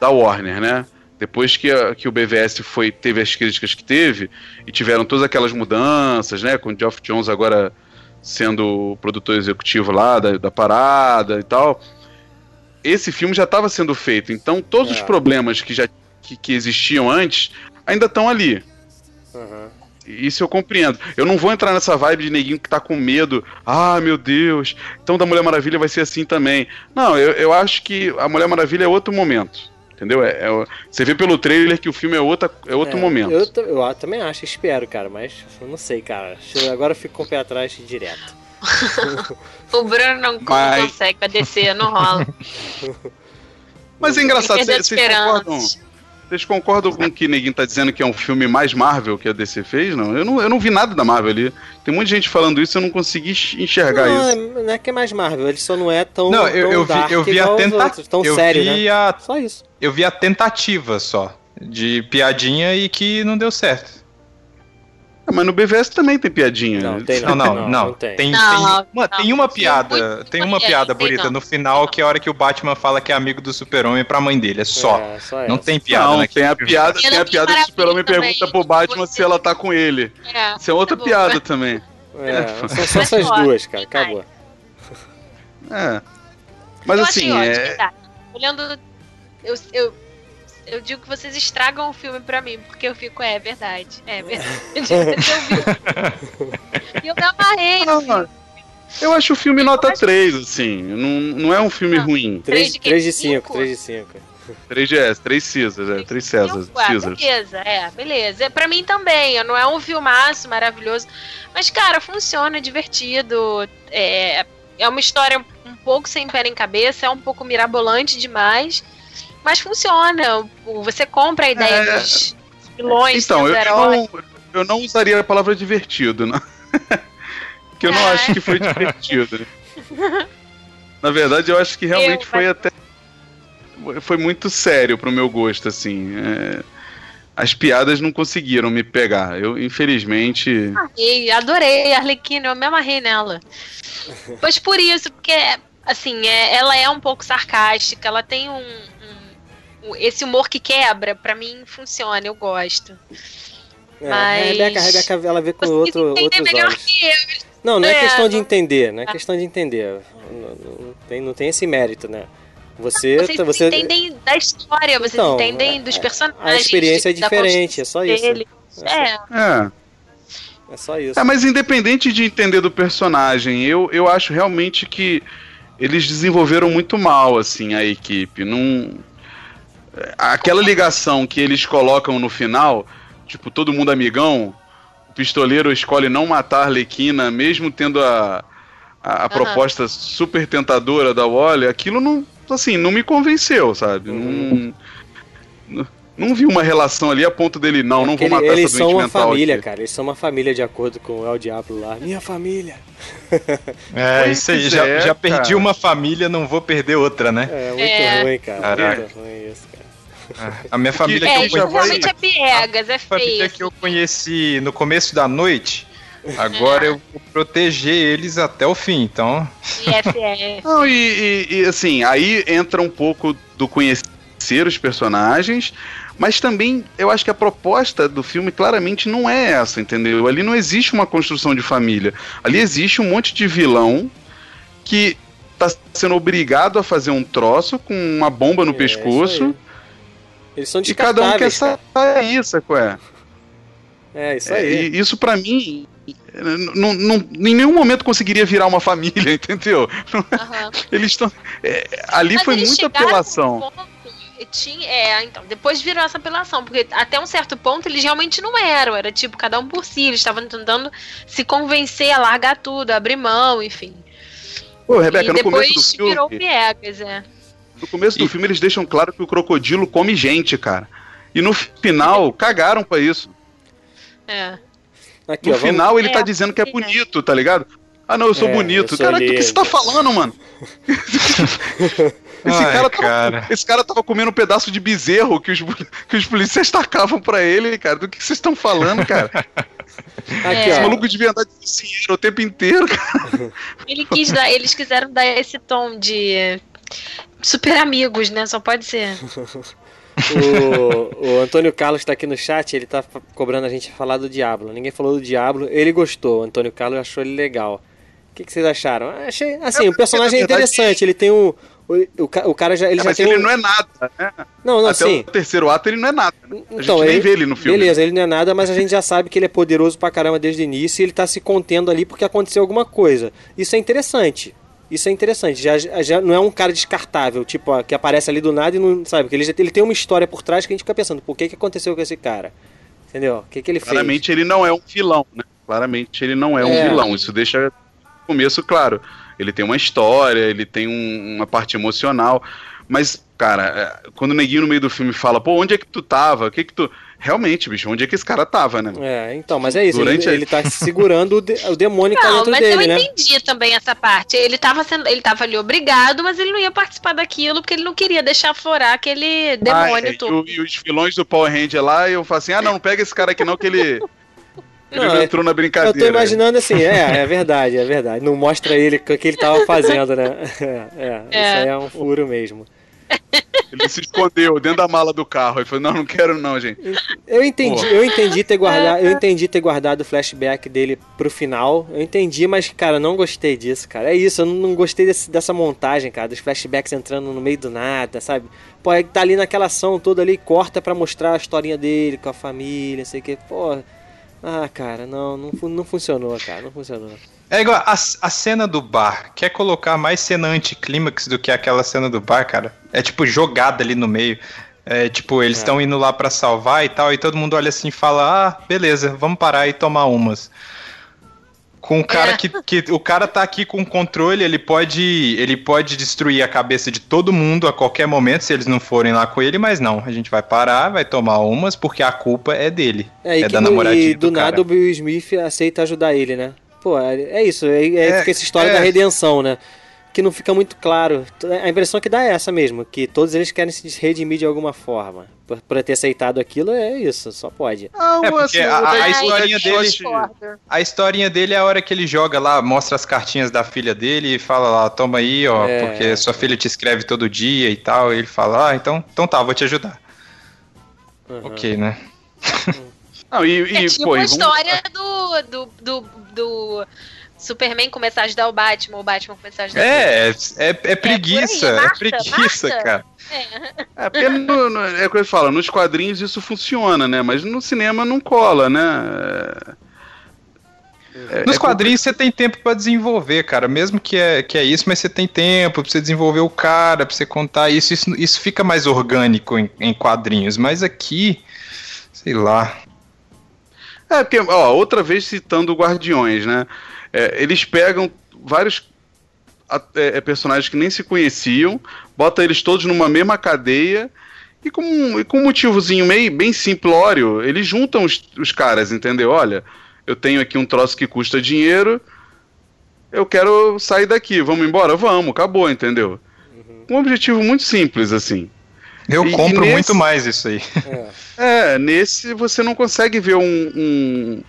da Warner, né? Depois que, a- que o BVS foi, teve as críticas que teve, e tiveram todas aquelas mudanças, né? Com o Geoff Jones agora sendo o produtor executivo lá da, da parada e tal. Esse filme já estava sendo feito, então todos os É. problemas que já que, que existiam antes ainda estão ali. Aham. Isso eu compreendo. Eu não vou entrar nessa vibe de neguinho que tá com medo. Ah, meu Deus. Então da Mulher Maravilha vai ser assim também. Não, eu, eu acho que a Mulher Maravilha é outro momento. Entendeu? É, é- você vê pelo trailer que o filme é, outra, é outro É, momento. Eu, eu também acho, espero, cara, mas eu não sei, cara. Agora eu fico com o pé atrás direto. O Bruno não, Mas- consegue pra descer, não rola. Mas é engraçado, vocês concordam? Vocês concordam com o que ninguém tá dizendo que é um filme mais Marvel que a DC fez? Não, eu não, eu não vi nada da Marvel ali. Tem muita gente falando isso, eu não consegui enxergar não, isso. é- não é que é mais Marvel, ele só não é tão. Não, eu, tão eu vi, eu vi a igual os tenta... outros, tão eu sério, vi né? a Só isso. eu vi a tentativa só de piadinha e que não deu certo. Ah, mas no BVS também tem piadinha. Não, tem Não, não, não. não tem. Tem, Não, tem uma, não. tem uma piada, tem uma é, piada bonita no final que é a hora que o Batman fala que é amigo do Super-Homem pra mãe dele, é só. É, só não tem piada não, naquele tem a piada, tem a piada que o Super-Homem pergunta pro Batman Você- se ela tá com ele. É, Isso é outra tá piada também. É, são só essas duas, cara. Acabou. É. Mas eu assim, é... Olhando. Eu, eu, eu digo que vocês estragam o filme pra mim, porque eu fico, é verdade. É verdade. eu vi. E eu me amarrei. no filme. eu acho o filme nota 3, assim. Não, não é um filme Não. ruim. Três 3 de quê? 3 de Cinco? 5, 3 de 5. 3 de S, 3 Caesars, é, 3 Césars. Ah, Caesars. beleza, é, beleza. É, Pra mim também, não é um filmaço maravilhoso. Mas, cara, funciona, é divertido. É, é uma história um pouco sem pé nem cabeça, é um pouco mirabolante demais. Mas funciona. Você compra a ideia É. dos vilões, Então, dos eu, heróis. não, eu não usaria a palavra divertido, não. Porque eu não É. acho que foi divertido. Na verdade, eu acho que realmente Eu, foi até foi muito sério pro meu gosto, assim. É, as piadas não conseguiram me pegar. Eu, infelizmente. Amei, adorei a Arlequina, eu me amarrei nela. Pois por isso, porque, assim, é, ela é um pouco sarcástica, ela tem um- esse humor que quebra, pra mim funciona, eu gosto. É, Mas- A Rebeca, a Rebeca, ela vê com outro, outros melhor olhos. que eu. Não, não é, É, questão de entender, não é questão de entender. Não, não tem, não tem esse mérito, né? Você, Vocês você entendem da história, vocês Então, entendem é- dos é- personagens. a experiência é diferente, é só isso. dele. É, É. É só isso. É, mas independente de entender do personagem, eu, eu acho realmente que eles desenvolveram muito mal, assim, a equipe. Não... Aquela ligação que eles colocam no final, tipo, todo mundo amigão, o pistoleiro escolhe não matar a Arlequina, mesmo tendo a, a, a Aham. proposta super tentadora da Wally, aquilo não, assim, não me convenceu, sabe? Uhum. Não, não, não vi uma relação ali a ponto dele, não, não vou matar eles essa são doente uma mental família, aqui. cara. Eles são uma família de acordo com o El Diablo lá. Minha família. É, isso aí. é, Já, já perdi cara. uma família, não vou perder outra, né? É muito É. ruim, cara. Caraca. Muito ruim isso, A minha família é que eu isso já conheci. realmente é piegas, é A família feio. que eu conheci no começo da noite, agora eu vou proteger eles até o fim, então. IFF. Não, e, e- e, assim, aí entra um pouco do conhecer os personagens, mas também eu acho que a proposta do filme claramente não é essa, entendeu? Ali não existe uma construção de família. Ali existe um monte de vilão que tá sendo obrigado a fazer um troço com uma bomba no É, pescoço. aí. Eles são E cada um quer descartáveis, sair, sacou? É? É, isso É, aí. e isso pra mim, n- n- n- em nenhum momento conseguiria virar uma família, entendeu? Aham. Eles estão. é, ali Mas foi eles muita apelação. ponto- Tinha, é, então, depois virou essa apelação, porque até um certo ponto eles realmente não eram, era tipo cada um por si, eles estavam tentando se convencer a largar tudo, a abrir mão, enfim. Pô, Rebeca, e no depois começo do filme. virou piegas, é. No começo do E- filme eles deixam claro que o crocodilo come gente, cara. E no final, cagaram pra isso. é. Aqui, No ó, vamos- final ele É, tá dizendo que é sim, bonito, tá ligado? Ah, não, eu sou É, bonito. eu sou Cara, do que você tá lindo. falando, mano? Esse, Ai, cara tava, cara. esse cara tava comendo um pedaço de bezerro que os, que os policiais tacavam pra ele, cara. Do que vocês estão falando, cara? Aqui, É. Esse ó. maluco de verdade dinheiro o tempo inteiro, cara. Ele quis dar, eles quiseram dar esse tom de super amigos, né? Só pode ser. O, o Antônio Carlos tá aqui no chat, ele tá fa- cobrando a gente falar do Diablo. Ninguém falou do Diablo, ele gostou. O Antônio Carlos achou ele legal. O que, que vocês acharam? Ah, Achei, assim, É, o personagem é interessante. Ele tem um. O, o, ca- o cara já, ele É, já mas tem ele um... não é nada, né? Não, não, Até sim. o terceiro ato ele não é nada. né? A Então, gente nem ele- vê ele no filme. Beleza, ele não é nada, mas a gente já sabe que ele é poderoso pra caramba desde o início e ele tá se contendo ali porque aconteceu alguma coisa. Isso é interessante. Isso é interessante. Já, já- não é um cara descartável, tipo, ó, que aparece ali do nada e não sabe. Porque ele, já- ele tem uma história por trás que a gente fica pensando, por que, que aconteceu com esse cara? Entendeu? O que, que ele fez? Claramente ele não é um vilão, né? Claramente ele não é um É. vilão. Isso deixa no começo claro. Ele tem uma história, ele tem um- uma parte emocional. Mas, cara, é, quando o neguinho no meio do filme fala, pô, onde é que tu tava? O que que tu. Realmente, bicho, onde é que esse cara tava, né? É, então, mas é isso. Durante ele, a- ele tá segurando o, de- o demônio que tá Não, dentro mas dele, eu né? entendi também essa parte. Ele tava, sendo, ele tava ali obrigado, mas ele não ia participar daquilo porque ele não queria deixar florar aquele demônio Ah, é, todo. e, e os vilões do Power Ranger lá, eu falo assim: ah, não, não pega esse cara aqui não, que ele. ele Não, não é- entrou na Eu brincadeira. tô imaginando assim, é, é verdade, é verdade. Não mostra ele o que ele tava fazendo, né? É, é, É. isso aí é um furo mesmo. Ele se escondeu dentro da mala do carro. Ele falou: não, não quero não, gente. Eu entendi, Pô. eu entendi ter guardado, eu entendi ter guardado o flashback dele pro final. Eu entendi, mas cara, não gostei disso, cara. É isso, eu não, gostei desse- dessa montagem, cara, dos flashbacks entrando no meio do nada, sabe? Pô, aí tá ali naquela ação toda ali, corta pra mostrar a historinha dele com a família, não sei o que. Pô, ah, cara, não, não, não funcionou, cara, não funcionou. É igual a, a cena do bar. Quer colocar mais cena anticlímax do que aquela cena do bar, cara? É tipo jogada ali no meio. É tipo, eles É. estão indo lá pra salvar e tal, e todo mundo olha assim e fala: Ah, beleza, vamos parar e tomar umas. Com o cara É. que, que. O cara tá aqui com o controle, ele pode. Ele pode destruir a cabeça de todo mundo a qualquer momento, se eles não forem lá com ele, mas não. A gente vai parar, vai tomar umas, porque a culpa é dele. É, É da no- namoradinha e do, do cara. nada o Will Smith aceita ajudar ele, né? Pô, é, é isso, é, é, É, essa história é. da redenção, né? que não fica muito claro. A impressão que dá é essa mesmo, que todos eles querem se redimir de alguma forma. Por, por ter aceitado aquilo, é isso, só pode. Ah, É, o- porque assim, a- a historinha dele-. A historinha dele é a hora que ele joga lá, mostra as cartinhas da filha dele e fala lá, toma aí, ó, É. porque sua filha te escreve todo dia e tal. E ele fala, ah, então, então tá, vou te ajudar. Uhum. Ok, né? Não, e, e, É tipo pô, e a vamos- história do, do, do, do Superman começar a ajudar o Batman, o Batman começar a ajudar É, é, é, é preguiça, é é, Marta, preguiça, Marta. cara. É, porque no, no, é o que eu falo, nos quadrinhos isso funciona, né? Mas no cinema não cola, né? É- Nos é quadrinhos você tem tempo pra desenvolver, cara. Mesmo que é, que é isso, mas você tem tempo pra você desenvolver o cara, pra você contar isso. Isso, isso fica mais orgânico em, em quadrinhos. Mas aqui, sei lá. É, porque, ó, outra vez citando Guardiões, né? É, eles pegam vários é, é, personagens que nem se conheciam, botam eles todos numa mesma cadeia e com, um- e com um motivozinho meio bem simplório, eles juntam os, os caras, entendeu? Olha, eu tenho aqui um troço que custa dinheiro, eu quero sair daqui, vamos embora? Vamos, acabou, entendeu? Um objetivo muito simples, assim. Eu E- e compro nesse- muito mais isso aí. É, nesse você não consegue ver um, um-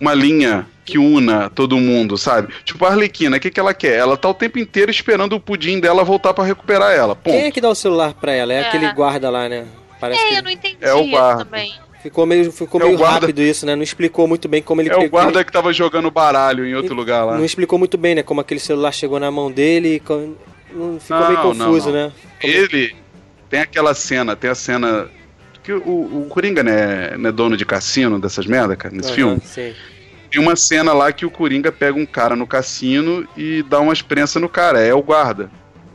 uma linha que una todo mundo, sabe? Tipo a Arlequina, o que, que ela quer? Ela tá o tempo inteiro esperando o pudim dela voltar pra recuperar ela. Ponto. Quem é que dá o celular pra ela? É, É. aquele guarda lá, né? Parece É, que eu não entendi É o isso guarda. também. ficou meio, ficou É meio guarda. rápido isso, né? Não explicou muito bem como ele É o guarda que tava jogando baralho em outro lugar lá. Não explicou muito bem, né? Como aquele celular chegou na mão dele e não ficou Não, meio não, confuso, não. né? Ele tem aquela cena, tem a cena. Que o, o Coringa né, não é dono de cassino dessas merda, cara, nesse Aham, filme. Sim. Tem uma cena lá que o Coringa pega um cara no cassino e dá uma exprensa no cara. É o guarda.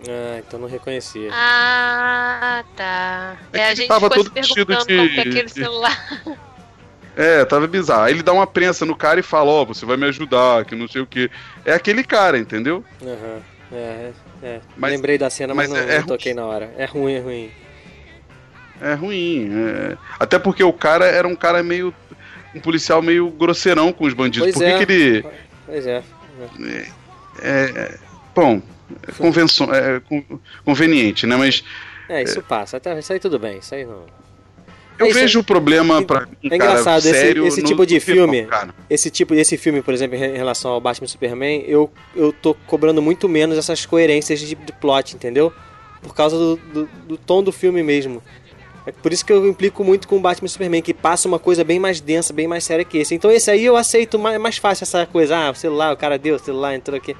Ah, então não reconhecia. Ah, tá. É É, a gente tava todo vestido perguntando de- como que é aquele de- celular. É, tava bizarro. Aí ele dá uma prensa no cara e fala, ó, você vai me ajudar, que não sei o que. É aquele cara, entendeu? Aham. É, é, é. Mas- Lembrei da cena, mas, mas não, é- é não toquei na hora. É ruim, é ruim. É ruim. é. Até porque o cara era um cara meio. um policial meio grosseirão com os bandidos. Pois Por que, é. que ele. Pois é. É, bom, é convenção, é con- conveniente, né? Mas É, isso passa. Até, isso aí tudo bem. Isso aí não. Eu É isso, vejo o problema pra um é engraçado, esse- esse no- tipo de filme-. Esse tipo, esse filme, por exemplo, em relação ao Batman e Superman, eu, eu tô cobrando muito menos essas coerências de, de plot, entendeu? Por causa do, do, do tom do filme mesmo. É por isso que eu implico muito com o Batman e Superman, que passa uma coisa bem mais densa, bem mais séria que esse. Então esse aí eu aceito mais, mais fácil essa coisa. Ah, o celular, o cara deu, o celular entrou aqui.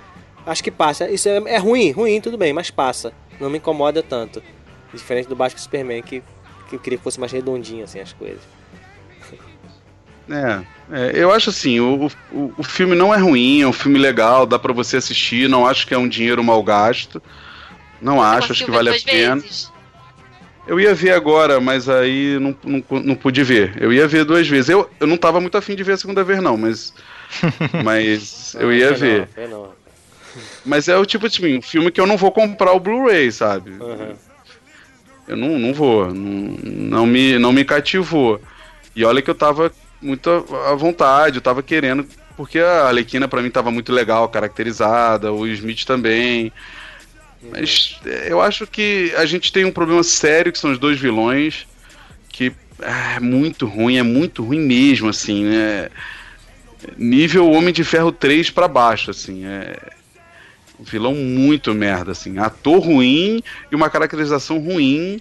Acho que passa. Isso é, é ruim, ruim, tudo bem, mas passa. Não me incomoda tanto. Diferente do Batman e Superman, que, que eu queria que fosse mais redondinho, assim, as coisas. É, é, eu acho assim, o, o, o filme não é ruim, é um filme legal, dá pra você assistir, não acho que é um dinheiro mal gasto. Não acho, acho Conseguiu que vale a pena. vezes? Eu ia ver agora, mas aí não, não, não pude ver. Eu ia ver duas vezes. Eu, eu não tava muito afim de ver a segunda vez, não, mas. mas eu ia ver. Não, foi não. Mas é o tipo de um filme que eu não vou comprar o Blu-ray, sabe? Aham. Eu não, não vou. Não, não, me, não me cativou. E olha que eu tava muito à vontade, eu tava querendo. Porque a Arlequina pra mim tava muito legal, caracterizada, o Smith também. Mas é, eu acho que a gente tem um problema sério, que são os dois vilões, que é muito ruim, é muito ruim mesmo, assim, né? Nível Homem de Ferro 3 pra baixo, assim, é um vilão muito merda, assim, ator ruim e uma caracterização ruim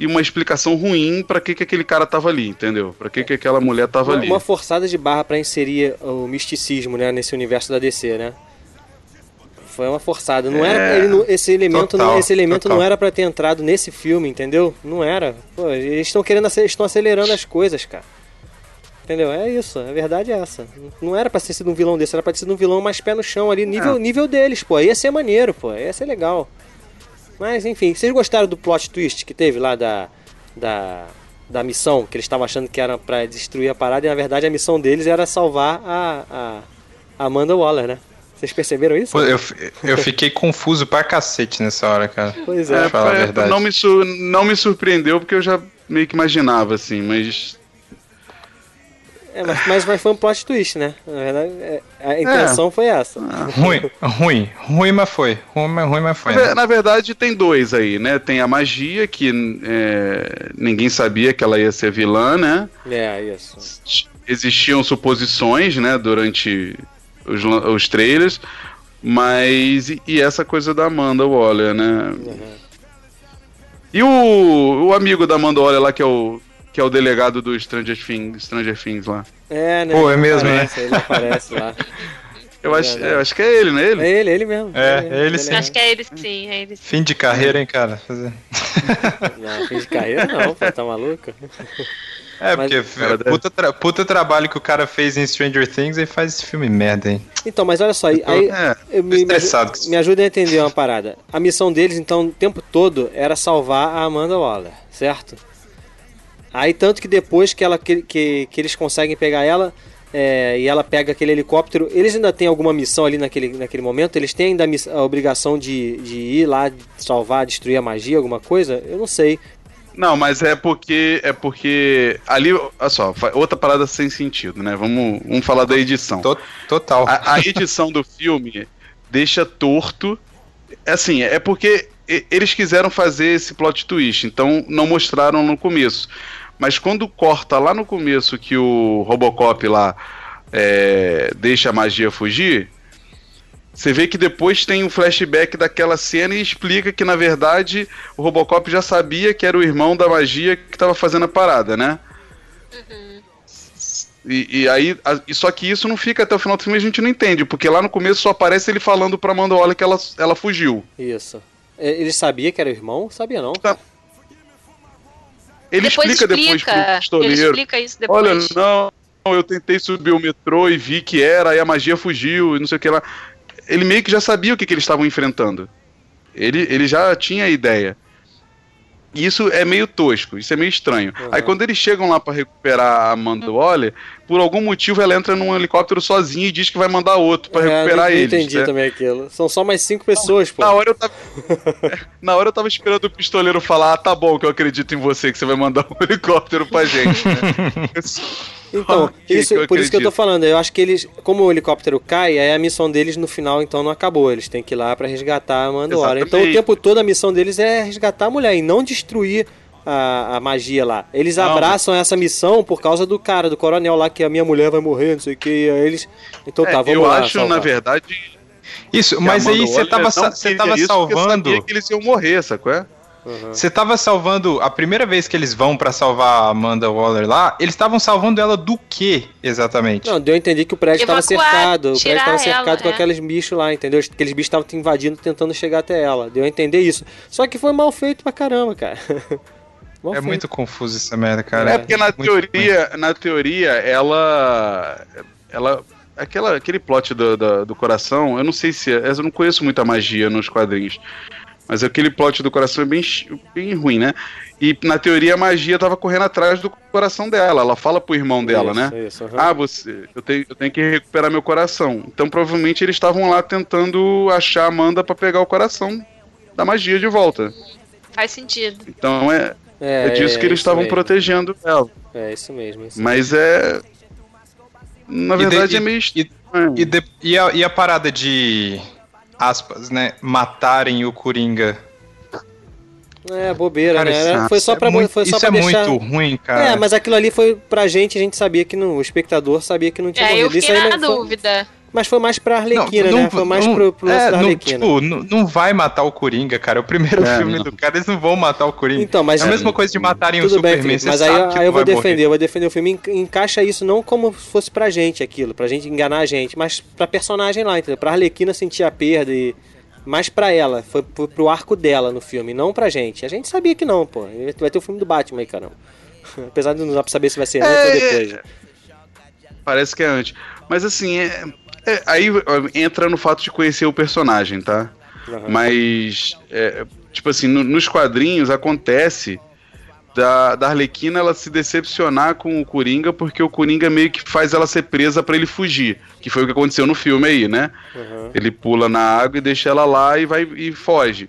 e uma explicação ruim pra que que aquele cara tava ali, entendeu? Pra que que aquela mulher tava Uma, ali. uma forçada de barra pra inserir o misticismo, né, nesse universo da DC, né? Foi uma forçada. Não era É, ele não- esse elemento, não, total, esse elemento total. não era pra ter entrado nesse filme, entendeu? Não era. Pô, eles estão querendo estão acelerando as coisas, cara. Entendeu? É isso. A verdade é essa. Não era pra ter sido um vilão desse, era pra ter sido um vilão mais pé no chão ali, nível, É. nível deles, pô. Ia ser maneiro, pô. Ia ser legal. Mas enfim, vocês gostaram do plot twist que teve lá da da, da missão que eles estavam achando que era pra destruir a parada e na verdade a missão deles era salvar a, a a Amanda Waller, né? Vocês perceberam isso? Pô, eu, eu fiquei confuso pra cacete nessa hora, cara. Pois Pra é. É, falar a é, verdade. não, me sur- não me surpreendeu porque eu já meio que imaginava, assim, mas. É, mas, mas, mas foi um plot twist, né? Na verdade, é, a intenção foi essa. Ruim, ruim, ruim, mas foi. Ruim, ruim, mas foi. Na, né? na verdade, tem dois aí, né? Tem a magia, que é, ninguém sabia que ela ia ser vilã, né? É, isso. Existiam suposições, né, durante os, os trailers, mas. E, e essa coisa da Amanda Waller, né? E o, o amigo da Amanda Waller lá, que é o, que é o delegado do Stranger Things, Stranger Things lá. É, né? Pô, é ele mesmo, né? aparece, Ele aparece lá. Eu, É acho, verdade. eu acho que é ele, não é ele? É ele, ele mesmo. É, ele sim. Acho que é ele sim, é ele sim. Fim de carreira, hein, cara? Fazer- Não, fim de carreira não, pô, tá maluco? É, Mas- porque Cara, é puta, tra- puta trabalho que o cara fez em Stranger Things e faz esse filme merda, hein? Então, mas olha só, aí, aí É. eu me, me, estressado me ajuda a entender uma parada. A missão deles, então, o tempo todo era salvar a Amanda Waller, certo? Aí, tanto que depois que, ela, que, que, que eles conseguem pegar ela é, e ela pega aquele helicóptero, eles ainda têm alguma missão ali naquele, naquele momento? Eles têm ainda a, miss- a obrigação de, de ir lá salvar, destruir a magia, alguma coisa? Eu não sei. Não, mas é porque. É porque. Ali, olha só, outra parada sem sentido, né? Vamos, vamos falar da edição. To- Total. A, a edição do filme deixa torto. Assim, é porque eles quiseram fazer esse plot twist, então não mostraram no começo. Mas quando corta lá no começo que o Robocop lá é, deixa a magia fugir, você vê que depois tem um flashback daquela cena e explica que, na verdade, o Robocop já sabia que era o irmão da magia que estava fazendo a parada, né? E, e aí, a- e só que isso não fica até o final do filme, a gente não entende, porque lá no começo só aparece ele falando pra Amanda Waller que ela, ela fugiu. Isso. É, Ele sabia que era o irmão? Sabia não. Tá. Ele depois explica, explica, depois pro ele pistoleiro. explica isso depois. Olha, não, eu tentei subir o metrô e vi que era, aí a magia fugiu e não sei o que lá. Ele meio que já sabia o que, que eles estavam enfrentando. Ele, ele já tinha a ideia. E isso é meio tosco, isso é meio estranho. Uhum. Aí quando eles chegam lá pra recuperar a Amanda Waller, por algum motivo ela entra num helicóptero sozinha e diz que vai mandar outro pra É, recuperar não eles. entendi né? também aquilo. São só mais cinco pessoas, pô. Na hora eu tava. Na hora eu tava esperando o pistoleiro falar, ah, tá bom, que eu acredito em você, que você vai mandar um helicóptero pra gente. né? Então, que isso, eu por isso que eu tô acredito. falando. Eu acho que eles, como o helicóptero cai, aí a missão deles no final então não acabou. Eles têm que ir lá pra resgatar a Waller. Então o tempo todo a missão deles é resgatar a mulher e não destruir a, a magia lá. Eles Não, abraçam essa missão por causa do cara, do coronel lá, que a minha mulher vai morrer, não sei o que. E aí eles. Então tá, É, vamos eu lá. acho, salvar. na verdade. Isso, mas aí você tava, você tava salvando. sabia que eles iam morrer, sacou? É? Você tava salvando. A primeira vez que eles vão pra salvar a Amanda Waller lá, eles estavam salvando ela do que exatamente? Não, deu a entender que o prédio estava cercado. O prédio estava cercado ela, com é. aqueles bichos lá, entendeu? Aqueles bichos estavam invadindo, tentando chegar até ela. Deu a entender isso. Só que foi mal feito pra caramba, cara. Mal é feito. muito confuso essa merda, cara. É porque na Muito teoria, na teoria, ela. Ela. Aquela, aquele plot do, do, do coração, eu não sei se. é- Eu não conheço muita magia nos quadrinhos. Mas aquele plot do coração é bem, bem ruim, né? E na teoria a magia tava correndo atrás do coração dela. Ela fala pro irmão dela, Isso, né? Isso, aham. Ah, você, eu tenho, eu tenho que recuperar meu coração. Então provavelmente eles estavam lá tentando achar a Amanda pra pegar o coração da magia de volta. Faz sentido. Então é, é, disso que eles isso estavam mesmo. protegendo ela. É isso mesmo. Isso Mas é. Na E de- verdade e- é meio e- estranho. E, de- e a, e a parada de. aspas, né? Matarem o Coringa. É bobeira, Cara, né? isso- foi só isso pra, é muito, foi só isso pra é deixar... muito ruim, cara. É, mas aquilo ali foi pra gente, a gente sabia que não. O espectador sabia que não tinha É, eu morrido. Isso fiquei aí na foi- dúvida. Mas foi mais pra Arlequina, né? Foi mais não- pro, pro lance é, da não, Arlequina. tipo, não, não vai matar o Coringa, cara. É o primeiro É, filme não. do cara, eles não vão matar o Coringa. Então, mas é a mesma coisa de matarem o bem, Superman. Você mas aí, aí eu vou defender, morrer. eu vou defender o filme. en- Encaixa isso não como se fosse pra gente aquilo, pra gente enganar a gente, mas pra personagem lá, entendeu? Pra Arlequina sentir a perda e. Mais pra ela, foi pro, pro arco dela no filme, não pra gente. A gente sabia que não, pô. Vai ter o filme do Batman aí, caramba. Apesar de não dar pra saber se vai ser antes É, ou depois. Parece que é antes. Mas assim, é- é- aí entra no fato de conhecer o personagem, tá? Aham. Mas, é, tipo assim, no- nos quadrinhos acontece da, da Arlequina ela se decepcionar com o Coringa porque o Coringa meio que faz ela ser presa pra ele fugir. Que foi o que aconteceu no filme aí, né? Aham. Ele pula na água e deixa ela lá e vai e foge.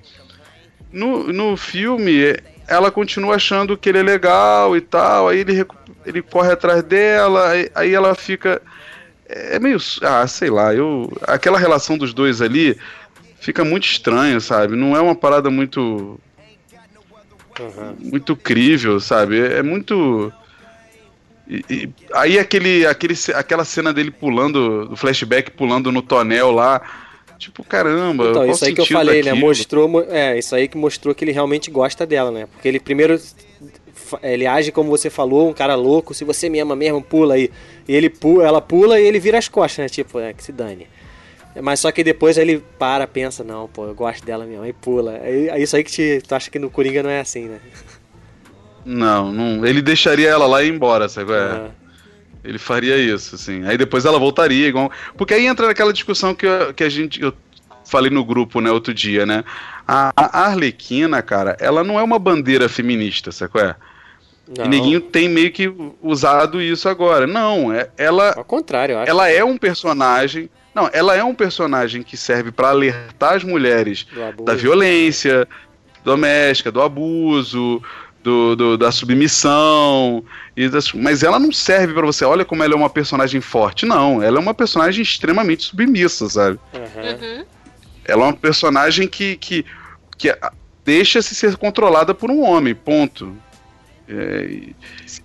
No, no filme, ela continua achando que ele é legal e tal, aí ele ele corre atrás dela, aí, aí ela fica. É meio. Ah, sei lá, eu. Aquela relação dos dois ali fica muito estranho, sabe? Não é uma parada muito. Uhum. Muito crível, sabe? É muito. E, e, aí aquele, aquele, aquela cena dele pulando, do flashback pulando no tonel lá. Tipo, caramba. Então, isso aí que eu falei, daquilo? né? Mostrou. É, isso aí que mostrou que ele realmente gosta dela, né? Porque ele primeiro. Ele age como você falou, um cara louco, se você me ama mesmo, pula aí. E ele pula, ela pula e ele vira as costas, né? Tipo, é, que se dane. Mas só que depois ele para, pensa, não, pô, eu gosto dela mesmo, aí pula. É isso aí que te, tu acha que no Coringa não é assim, né? Não, não ele deixaria ela lá e ir embora, sabe? É. Ele faria isso, assim. Aí depois ela voltaria, igual. Porque aí entra naquela discussão que, eu, que a gente. Eu falei no grupo, né, outro dia, né? A, a Arlequina, cara, ela não é uma bandeira feminista, sabe é? Não. E Neguinho tem meio que usado isso agora. Não, é, ela. Ao contrário, eu acho. Ela é um personagem. Não, ela é um personagem que serve para alertar as mulheres da violência doméstica, do abuso, do, do, da submissão. E das, mas ela não serve para você. Olha como ela é uma personagem forte. Não, ela é uma personagem extremamente submissa, sabe? Uhum. Ela é uma personagem que, que, que deixa-se ser controlada por um homem, ponto. É, e,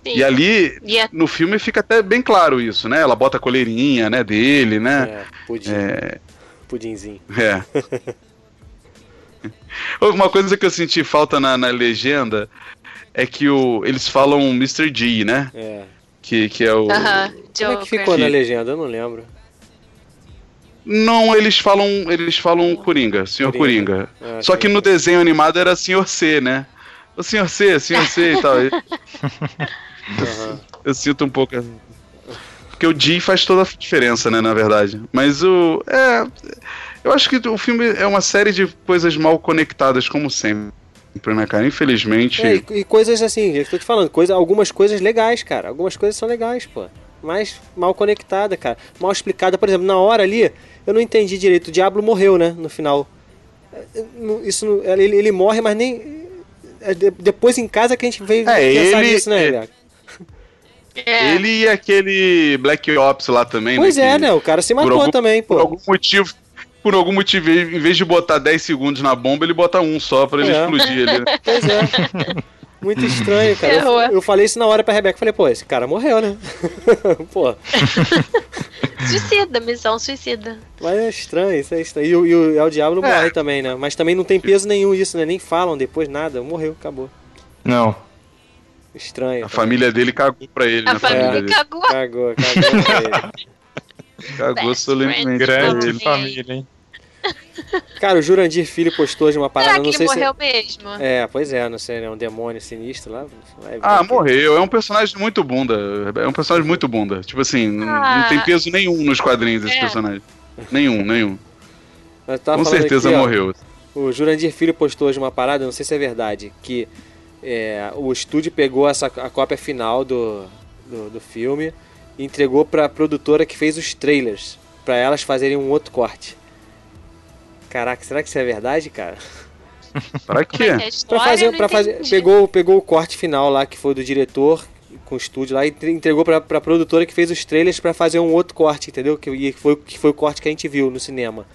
e, ali yeah. no filme fica até bem claro isso, né? Ela bota a coleirinha, né, dele, né? É, pudim. É... Pudinzinho. É. Uma coisa que eu senti falta na, na legenda é que o, eles falam Mr. G, né? É. Que, que é o. Uh -huh. Como é que ficou que... na legenda? Eu não lembro. Não, eles falam. Eles falam Coringa, Senhor Coringa. Coringa. Ah, Só que no desenho animado era Senhor C, né? O Senhor C, Senhor C e tal. uhum. eu, sinto um pouco. Porque o G faz toda a diferença, né, na verdade. Mas o. É. Eu acho que o filme é uma série de coisas mal conectadas, como sempre né, cara? Infelizmente. É, e, e, coisas assim, eu tô te falando, coisa, algumas coisas legais, cara. Algumas coisas são legais, pô. Mas mal conectada, cara. Mal explicada. Por exemplo, na hora ali, eu não entendi direito. O Diablo morreu, né? No final. É, isso, ele, ele morre, mas nem. É depois em casa que a gente veio é, pensar ele, nisso, né, é. Ele e aquele Black Ops lá também, pois né? Pois é, né? O cara se matou algum, também, pô. Por algum motivo por algum motivo, em vez de botar 10 segundos na bomba, ele bota um só pra ele é. explodir ali. Pois é. Muito estranho, cara. Eu, eu, falei isso na hora pra Rebeca. Falei, pô, esse cara morreu, né? pô. suicida, missão suicida. Mas é estranho, isso é estranho. E, e, e o Diablo é. morre também, né? Mas também não tem peso nenhum isso, né? Nem falam depois nada. Morreu, acabou. Não. Estranho. A cara. família dele cagou pra ele, A né? família, família cagou. Cagou, cagou pra ele. Cagou solenemente. Grande família, hein? Cara, o Jurandir Filho postou de uma parada. Será que não sei ele morreu se... mesmo? É, pois é, não sei, é um demônio sinistro lá. Ah, morreu. É um personagem muito bunda. É um personagem muito bunda. Tipo assim, ah. não tem peso nenhum nos quadrinhos esse é. personagem. Nenhum, nenhum. Com certeza aqui, morreu. Ó, o Jurandir Filho postou de uma parada, não sei se é verdade, que é, o estúdio pegou essa, a cópia final do, do, do filme e entregou pra produtora que fez os trailers, para elas fazerem um outro corte. Caraca, será que isso é verdade, cara? pra quê? É pra fazer, pra fazer, pegou, pegou o corte final lá que foi do diretor com o estúdio lá e entregou pra, pra produtora que fez os trailers para fazer um outro corte, entendeu? Que, foi, que foi o corte que a gente viu no cinema.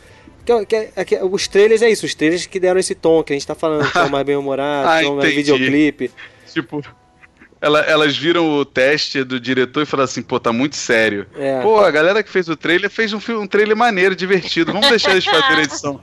Que, que, que, os trailers é isso, os trailers que deram esse tom que a gente tá falando, tom mais bem humorado, ah, tom mais videoclipe. Tipo, ela, elas viram o teste do diretor e falaram assim, pô, tá muito sério. É. Pô, a galera que fez o trailer fez um, um trailer maneiro, divertido. Vamos deixar eles fazerem a edição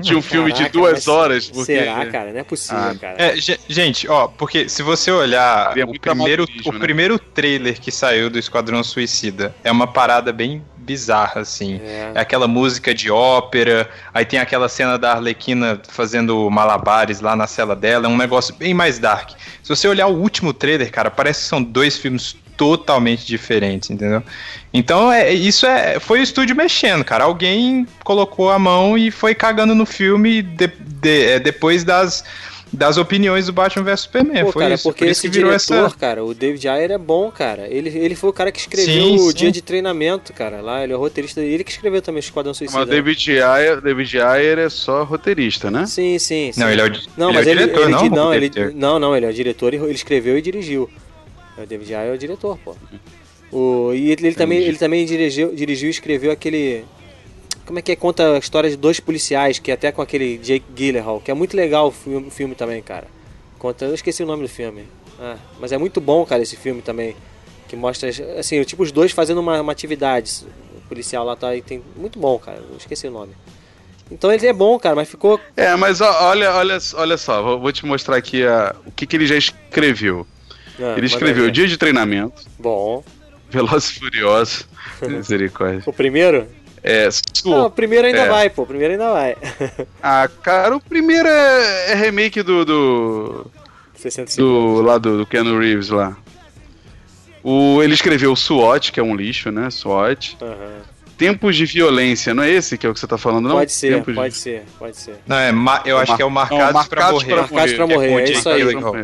de um filme Caraca, de duas horas. Porque... Será, cara? Não é possível, ah, cara. É, gente, ó, porque se você olhar o primeiro, o né? primeiro trailer que saiu do Esquadrão Suicida, é uma parada bem bizarra, assim. É. é. aquela música de ópera, aí tem aquela cena da Arlequina fazendo malabares lá na cela dela, é um negócio bem mais dark. Se você olhar o último trailer, cara, parece que são dois filmes totalmente diferentes, entendeu? Então, é, isso é, foi o estúdio mexendo, cara. Alguém colocou a mão e foi cagando no filme de, de, é, depois das das opiniões do Batman vs Superman. Pô, foi cara, isso. porque Por esse diretor, essa... cara, o David Ayer é bom, cara. Ele, ele foi o cara que escreveu sim, o sim. dia de treinamento, cara. Lá, ele é roteirista. Ele que escreveu também o Esquadrão Suicida. Mas o David Ayer, David Ayer é só roteirista, né? Sim, sim. sim. Não, ele é o, não, ele mas é o ele, diretor, ele, não, não, ele, não, não, ele é o diretor e ele escreveu e dirigiu. O David Ayer é o diretor, pô. O, e ele, ele também, ele também dirigiu, dirigiu e escreveu aquele. Como é que é? Conta a história de dois policiais, que é até com aquele Jake Gyllenhaal, que é muito legal o filme, filme também, cara. Conta, eu esqueci o nome do filme. Ah, mas é muito bom, cara, esse filme também. Que mostra, assim, tipo, os dois fazendo uma, uma atividade. O policial lá tá e tem. Muito bom, cara. Eu esqueci o nome. Então ele é bom, cara, mas ficou. É, mas olha, olha, olha só, vou, vou te mostrar aqui a, o que, que ele já escreveu. Ah, ele escreveu aí. Dia de Treinamento, Bom. Velozes e Furiosos, misericórdia. O primeiro? É, Não, o primeiro ainda É. vai, pô. O primeiro ainda vai. Ah, cara, o primeiro é, é remake do, do, 65. do lá do, do Keanu Reeves lá. O, ele escreveu SWAT, que é um lixo, né? SWAT. Aham. Tempos de Violência, não é esse que é o que você tá falando, não? Pode ser, Tempos de- pode ser, pode ser. Não, é, ma- eu acho que é o Marcados, Não, pra Marcados Morrer. pra Marcados pra é morrer, é Jake isso aí.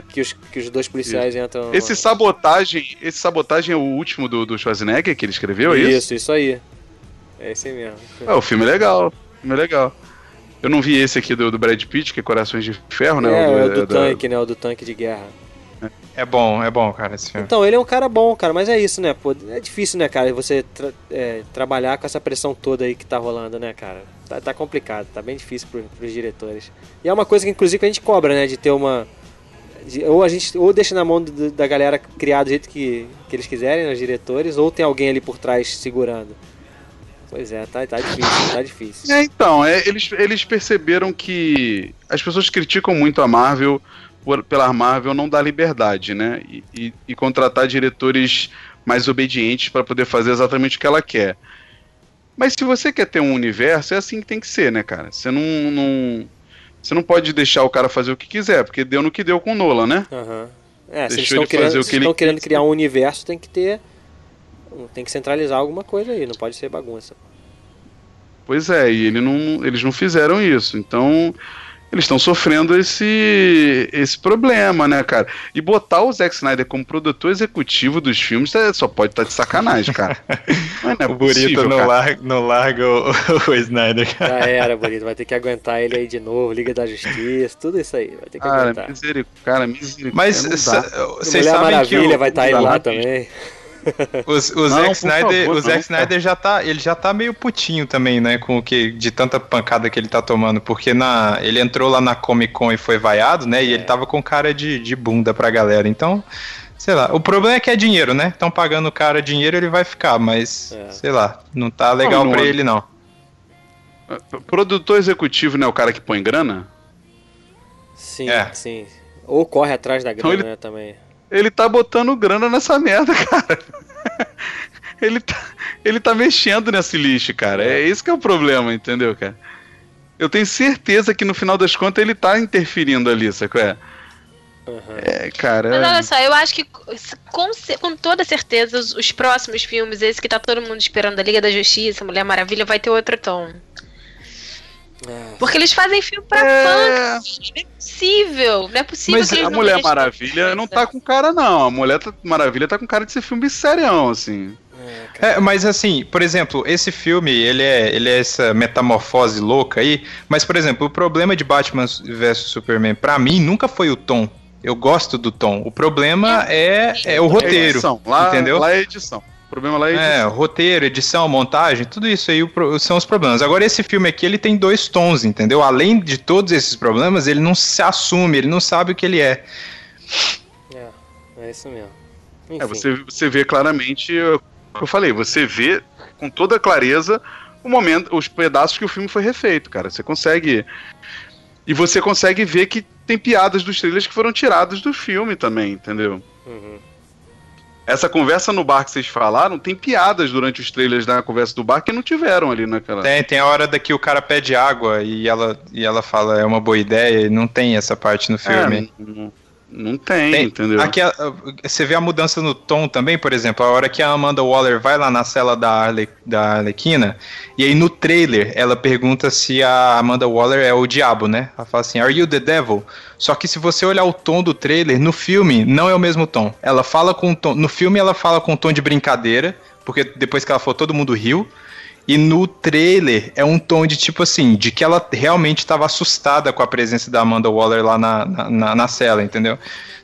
Que os, que os dois policiais entram. Esse sabotagem, esse sabotagem é o último do, do Schwarzenegger que ele escreveu, é isso? Isso, isso aí. É esse mesmo. É, o filme é legal. O filme é legal. Eu não vi esse aqui do, do Brad Pitt, que é Corações de Ferro, né? é, O é o do da- tanque, né? O do tanque de guerra. É bom, é bom, cara, esse filme. Então, ele é um cara bom, cara, mas é isso, né? Pô, é difícil, né, cara, você tra- é, trabalhar com essa pressão toda aí que tá rolando, né, cara? Tá, tá complicado, tá bem difícil pro, pros diretores. E é uma coisa que, inclusive, a gente cobra, né? De ter uma. de- ou a gente ou deixa na mão do- da galera criar do jeito que, que eles quiserem, né, os diretores, ou tem alguém ali por trás segurando. Pois é, tá, tá difícil, tá difícil. É, então, é, eles, eles perceberam que as pessoas criticam muito a Marvel por, pela Marvel não dar liberdade, né? E, e- e contratar diretores mais obedientes para poder fazer exatamente o que ela quer. Mas se você quer ter um universo, é assim que tem que ser, né, cara? Você não, não, você não pode deixar o cara fazer o que quiser, porque deu no que deu com o Nolan, né? Aham. É, se eles Deixou estão querendo, fazer o que ele querendo criar um universo, tem que ter. Tem que centralizar alguma coisa aí, não pode ser bagunça. Pois é, e ele não, eles não fizeram isso. Então, eles estão sofrendo esse, esse problema, né, cara? E botar o Zack Snyder como produtor executivo dos filmes é- só pode estar de sacanagem, cara. É, não é o Burito não larga, não larga o, o Snyder, cara. Já era, bonito. Vai ter que aguentar ele aí de novo, Liga da Justiça, tudo isso aí. Vai ter que Cara, aguentar. miseric... cara, misericórdia. Mas vocês Mulher sabem que Maravilha o, vai estar aí lá Caralho. também. O, o Não, Zack Snyder, favor, o Zack Snyder já tá, ele já tá meio putinho também, né, com o que de tanta pancada que ele tá tomando, porque na ele entrou lá na Comic Con e foi vaiado, né, e ele tava com cara de, de bunda pra galera. Então, sei lá, o problema é que é dinheiro, né? Estão pagando o cara dinheiro, ele vai ficar, mas É. sei lá, não tá legal Não, pra não- ele não. Produtor executivo, né? O cara que põe grana. Sim, É. sim. Ou corre atrás da grana, ele- né, também. Ele tá botando grana nessa merda, cara. ele, tá, ele tá mexendo nesse lixo, cara. É esse que é o problema, entendeu, cara? Eu tenho certeza que no final das contas ele tá interferindo ali, sacou? É, Aham. é cara. Mas olha só, eu acho que com, com toda certeza os, os próximos filmes, esse que tá todo mundo esperando, a Liga da Justiça, Mulher Maravilha, vai ter outro tom. É. Porque eles fazem filme pra É. fã, não é possível. Não é possível Mas que eles A não Mulher Maravilha não tá com cara, não. A Mulher tá- Maravilha tá com cara de ser filme serião, assim. É. É, mas assim, por exemplo, esse filme, ele é, ele é essa metamorfose louca aí, mas, por exemplo, o problema de Batman vs Superman, pra mim, nunca foi o tom. Eu gosto do tom. O problema é, é o É roteiro, edição. Lá, entendeu? Lá é edição. O problema lá é edição. É, roteiro, edição, montagem, tudo isso aí são os problemas. Agora, esse filme aqui, ele tem dois tons, entendeu? Além de todos esses problemas, ele não se assume, ele não sabe o que ele é. É, é isso mesmo. Enfim. É, você, você vê claramente é, o que eu falei, você vê com toda clareza o momento, os pedaços que o filme foi refeito, cara. Você consegue. E você consegue ver que tem piadas dos trailers que foram tiradas do filme também, entendeu? Uhum. Essa conversa no bar que vocês falaram, tem piadas durante os trailers da conversa do bar que não tiveram ali naquela. Tem, tem a hora da que o cara pede água e ela, e ela fala é uma boa ideia e não tem essa parte no filme. É, não, não tem, Tem. entendeu? Aqui a- você vê a mudança no tom também, por exemplo, a hora que a Amanda Waller vai lá na cela da, Arle, da Arlequina, e aí no trailer ela pergunta se a Amanda Waller é o diabo, né? Ela fala assim, Are you the devil? Só que se você olhar o tom do trailer, no filme não é o mesmo tom. Ela fala com tom. No filme ela fala com um tom de brincadeira, porque depois que ela falou, todo mundo riu. E no trailer é um tom de tipo assim, de que ela realmente estava assustada com a presença da Amanda Waller lá na, na, na cela, entendeu?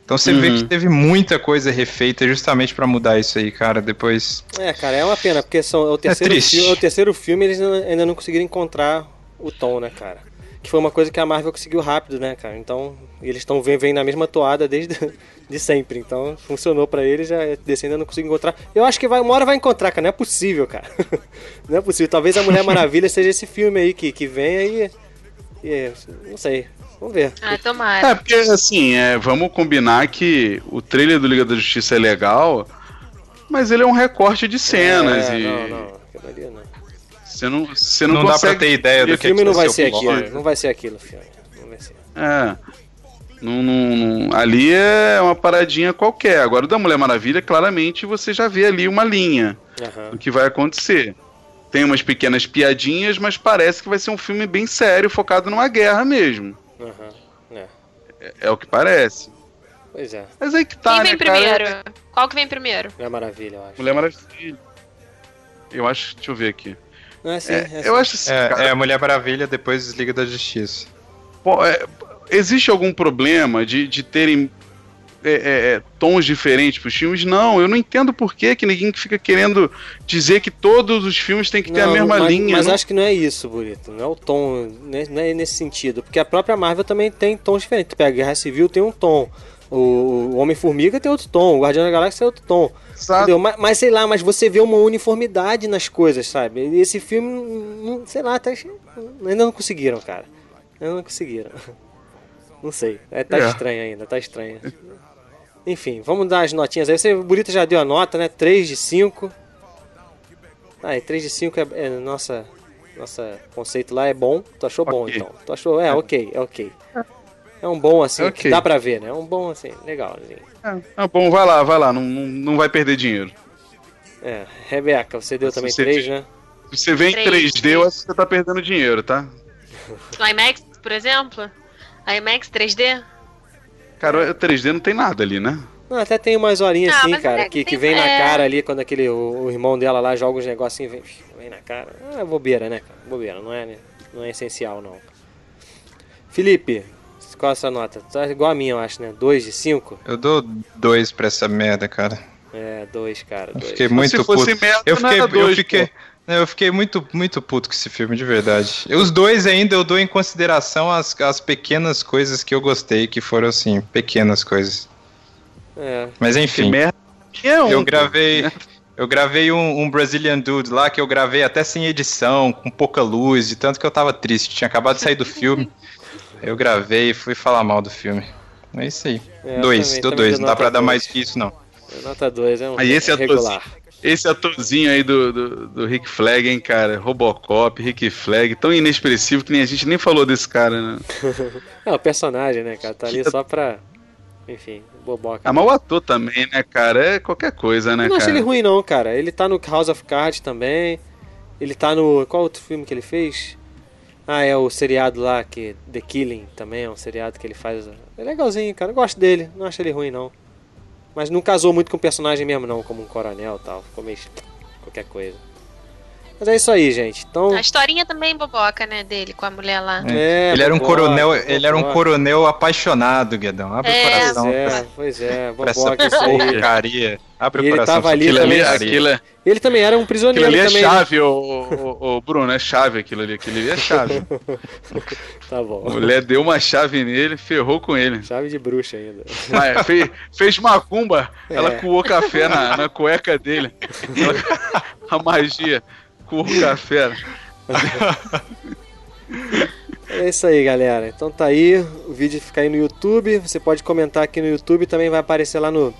Então você uhum. vê que teve muita coisa refeita justamente para mudar isso aí, cara. Depois. É, cara, é uma pena, porque são, é o, terceiro é filme, é o terceiro filme eles ainda não conseguiram encontrar o tom, né, cara? Que foi uma coisa que a Marvel conseguiu rápido, né, cara? Então, eles estão vem, na mesma toada desde de sempre. Então, funcionou para eles, já DC ainda não conseguiu encontrar. Eu acho que vai, uma hora vai encontrar, cara. Não é possível, cara. não é possível. Talvez a Mulher Maravilha seja esse filme aí que, que vem aí. E, não sei. Vamos ver. Ah, tomara. É, porque assim, é, vamos combinar que o trailer do Liga da Justiça é legal, mas ele é um recorte de cenas. É, e... Não, não, aquilo não. Você não, você não, não consegue... dá pra ter ideia do que filme não vai ser aquilo. Não vai ser aquilo, filme. Não vai ser. É. Não, não, ali é uma paradinha qualquer. Agora, o da Mulher Maravilha, claramente você já vê ali uma linha uhum. do que vai acontecer. Tem umas pequenas piadinhas, mas parece que vai ser um filme bem sério, focado numa guerra mesmo. Uhum. É. É, é. o que parece. Pois é. Mas aí que tá, Quem vem né, primeiro? Cara? Qual que vem primeiro? Mulher Maravilha, eu acho. Mulher Maravilha. Eu acho, deixa eu ver aqui. Não, é assim, é, é assim. Eu acho assim, é, cara... é a Mulher Maravilha, depois Liga da Justiça. Pô, é, existe algum problema de, de terem é, é, é, tons diferentes para os filmes. Não, eu não entendo por que, que ninguém fica querendo dizer que todos os filmes têm que ter a mesma mas, linha. Mas não? acho que não é isso, Burito. Não é o tom, né, não é nesse sentido. Porque a própria Marvel também tem tons diferentes. Tu pega a Guerra Civil, tem um tom. O Homem-Formiga tem outro tom. O Guardião da Galáxia tem outro tom. Entendeu? Mas, mas, sei lá, mas você vê uma uniformidade nas coisas, sabe? E esse filme, sei lá, tá, ainda não conseguiram, cara. Ainda não conseguiram. Não sei. É, tá é. estranho ainda, tá estranho. Enfim, vamos dar as notinhas aí. Você, o Burito já deu a nota, né? 3 de 5. Ah, e 3 de 5 é, é nossa, nossa conceito lá é bom. Tu achou okay. bom então? Tu achou? É, ok, é ok. É um bom assim, okay. que dá pra ver, né? É um bom assim, legal. Assim. É, é bom, vai lá, vai lá, não, não, vai perder dinheiro. É, Rebeca, você deu também 3, né? Se você vem em 3D, eu acho que você tá perdendo dinheiro, tá? No IMAX, por exemplo? IMAX 3D? Cara, 3D não tem nada ali, né? Não, até tem umas horinhas assim, cara, é que, que vem é... na cara ali quando aquele o, o, irmão dela lá joga uns negocinhos, vem, vem na cara. É bobeira, né, cara? Bobeira, não é, não é essencial, não. Felipe, qual é a sua nota? Tá igual a minha, eu acho, né? 2 de 5? Eu dou 2 pra essa merda, cara. É, 2, cara. Dois. Eu fiquei muito Se puto. Merda, eu fiquei, dois, eu fiquei, eu fiquei muito, muito puto com esse filme, de verdade. Os dois ainda eu dou em consideração as, as pequenas coisas que eu gostei, que foram, assim, pequenas coisas. É. Mas enfim. Um, eu gravei. Né? Eu gravei um, um, Brazilian Dude lá que eu gravei até sem edição, com pouca luz, de tanto que eu tava triste. Tinha acabado de sair do filme. Eu gravei e fui falar mal do filme. É isso aí. É, dois, também, dou também dois. Não dá pra dois. dar mais que isso, não. Nota 2 é um aí esse é regular. Esse atorzinho aí do, do, do, Rick Flag, hein, cara? Robocop, Rick Flag, tão inexpressivo que nem a gente nem falou desse cara, né? é, o personagem, né, cara? Tá ali só pra. Enfim, boboca. Ah, mas o ator também, né, cara? É qualquer coisa, né, eu não cara? acho ele ruim, não, cara. Ele tá no House of Cards também. Ele tá no. Qual outro filme que ele fez? Ah, é o seriado lá, que The Killing também é um seriado que ele faz. É legalzinho, cara. Eu gosto dele. Não acho ele ruim, não. Mas não casou muito com o personagem mesmo, não, como um coronel e tal. Ficou meio. qualquer coisa. Mas é isso aí, gente. Então... A historinha também boboca, né, dele com a mulher lá. É, ele era um coronel, boboca. ele era um coronel apaixonado, Guedão. Abre é. o coração. Pois é, pois é, boboca isso aí. Porcaria. Abre o coração. Ele tava ali também. Ali, aquilo é... Ele também era um prisioneiro aquilo ali também. é chave, o, o, o, Bruno, é chave aquilo ali. Aquilo ali é chave. tá bom. A mulher deu uma chave nele, ferrou com ele. Chave de bruxa ainda. Mas, fez, fez macumba, é. ela coou café na, na cueca dele. a magia. Curro café. É isso aí, galera. Então tá aí, o vídeo fica aí no YouTube. Você pode comentar aqui no YouTube, também vai aparecer lá no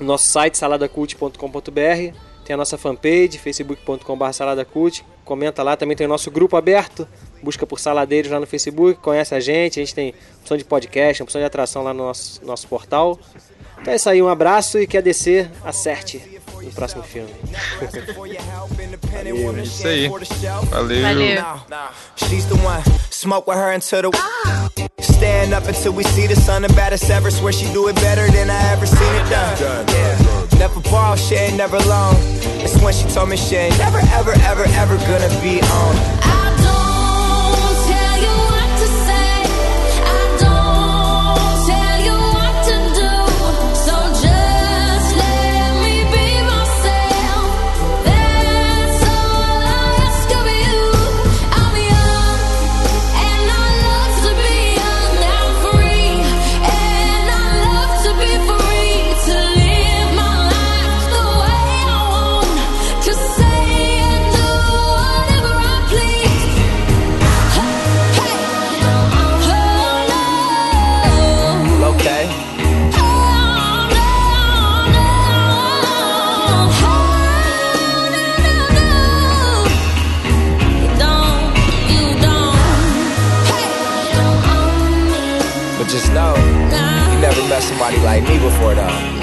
nosso site saladacult.com.br. Tem a nossa fanpage, facebook.com.br saladacult. Comenta lá, também tem o nosso grupo aberto. Busca por Saladeiros lá no Facebook, conhece a gente. A gente tem opção de podcast, opção de atração lá no nosso, nosso portal. Então é isso aí, um abraço e que a DC acerte no próximo filme. Valeu, é isso aí. Valeu. Valeu. Stand up until we see the sun and baddest ever. Swear she do it better than I ever seen it done. Yeah. Never ball, she ain't never long. It's when she told me she ain't never, ever, ever, ever gonna be on. just know you never met somebody like me before though.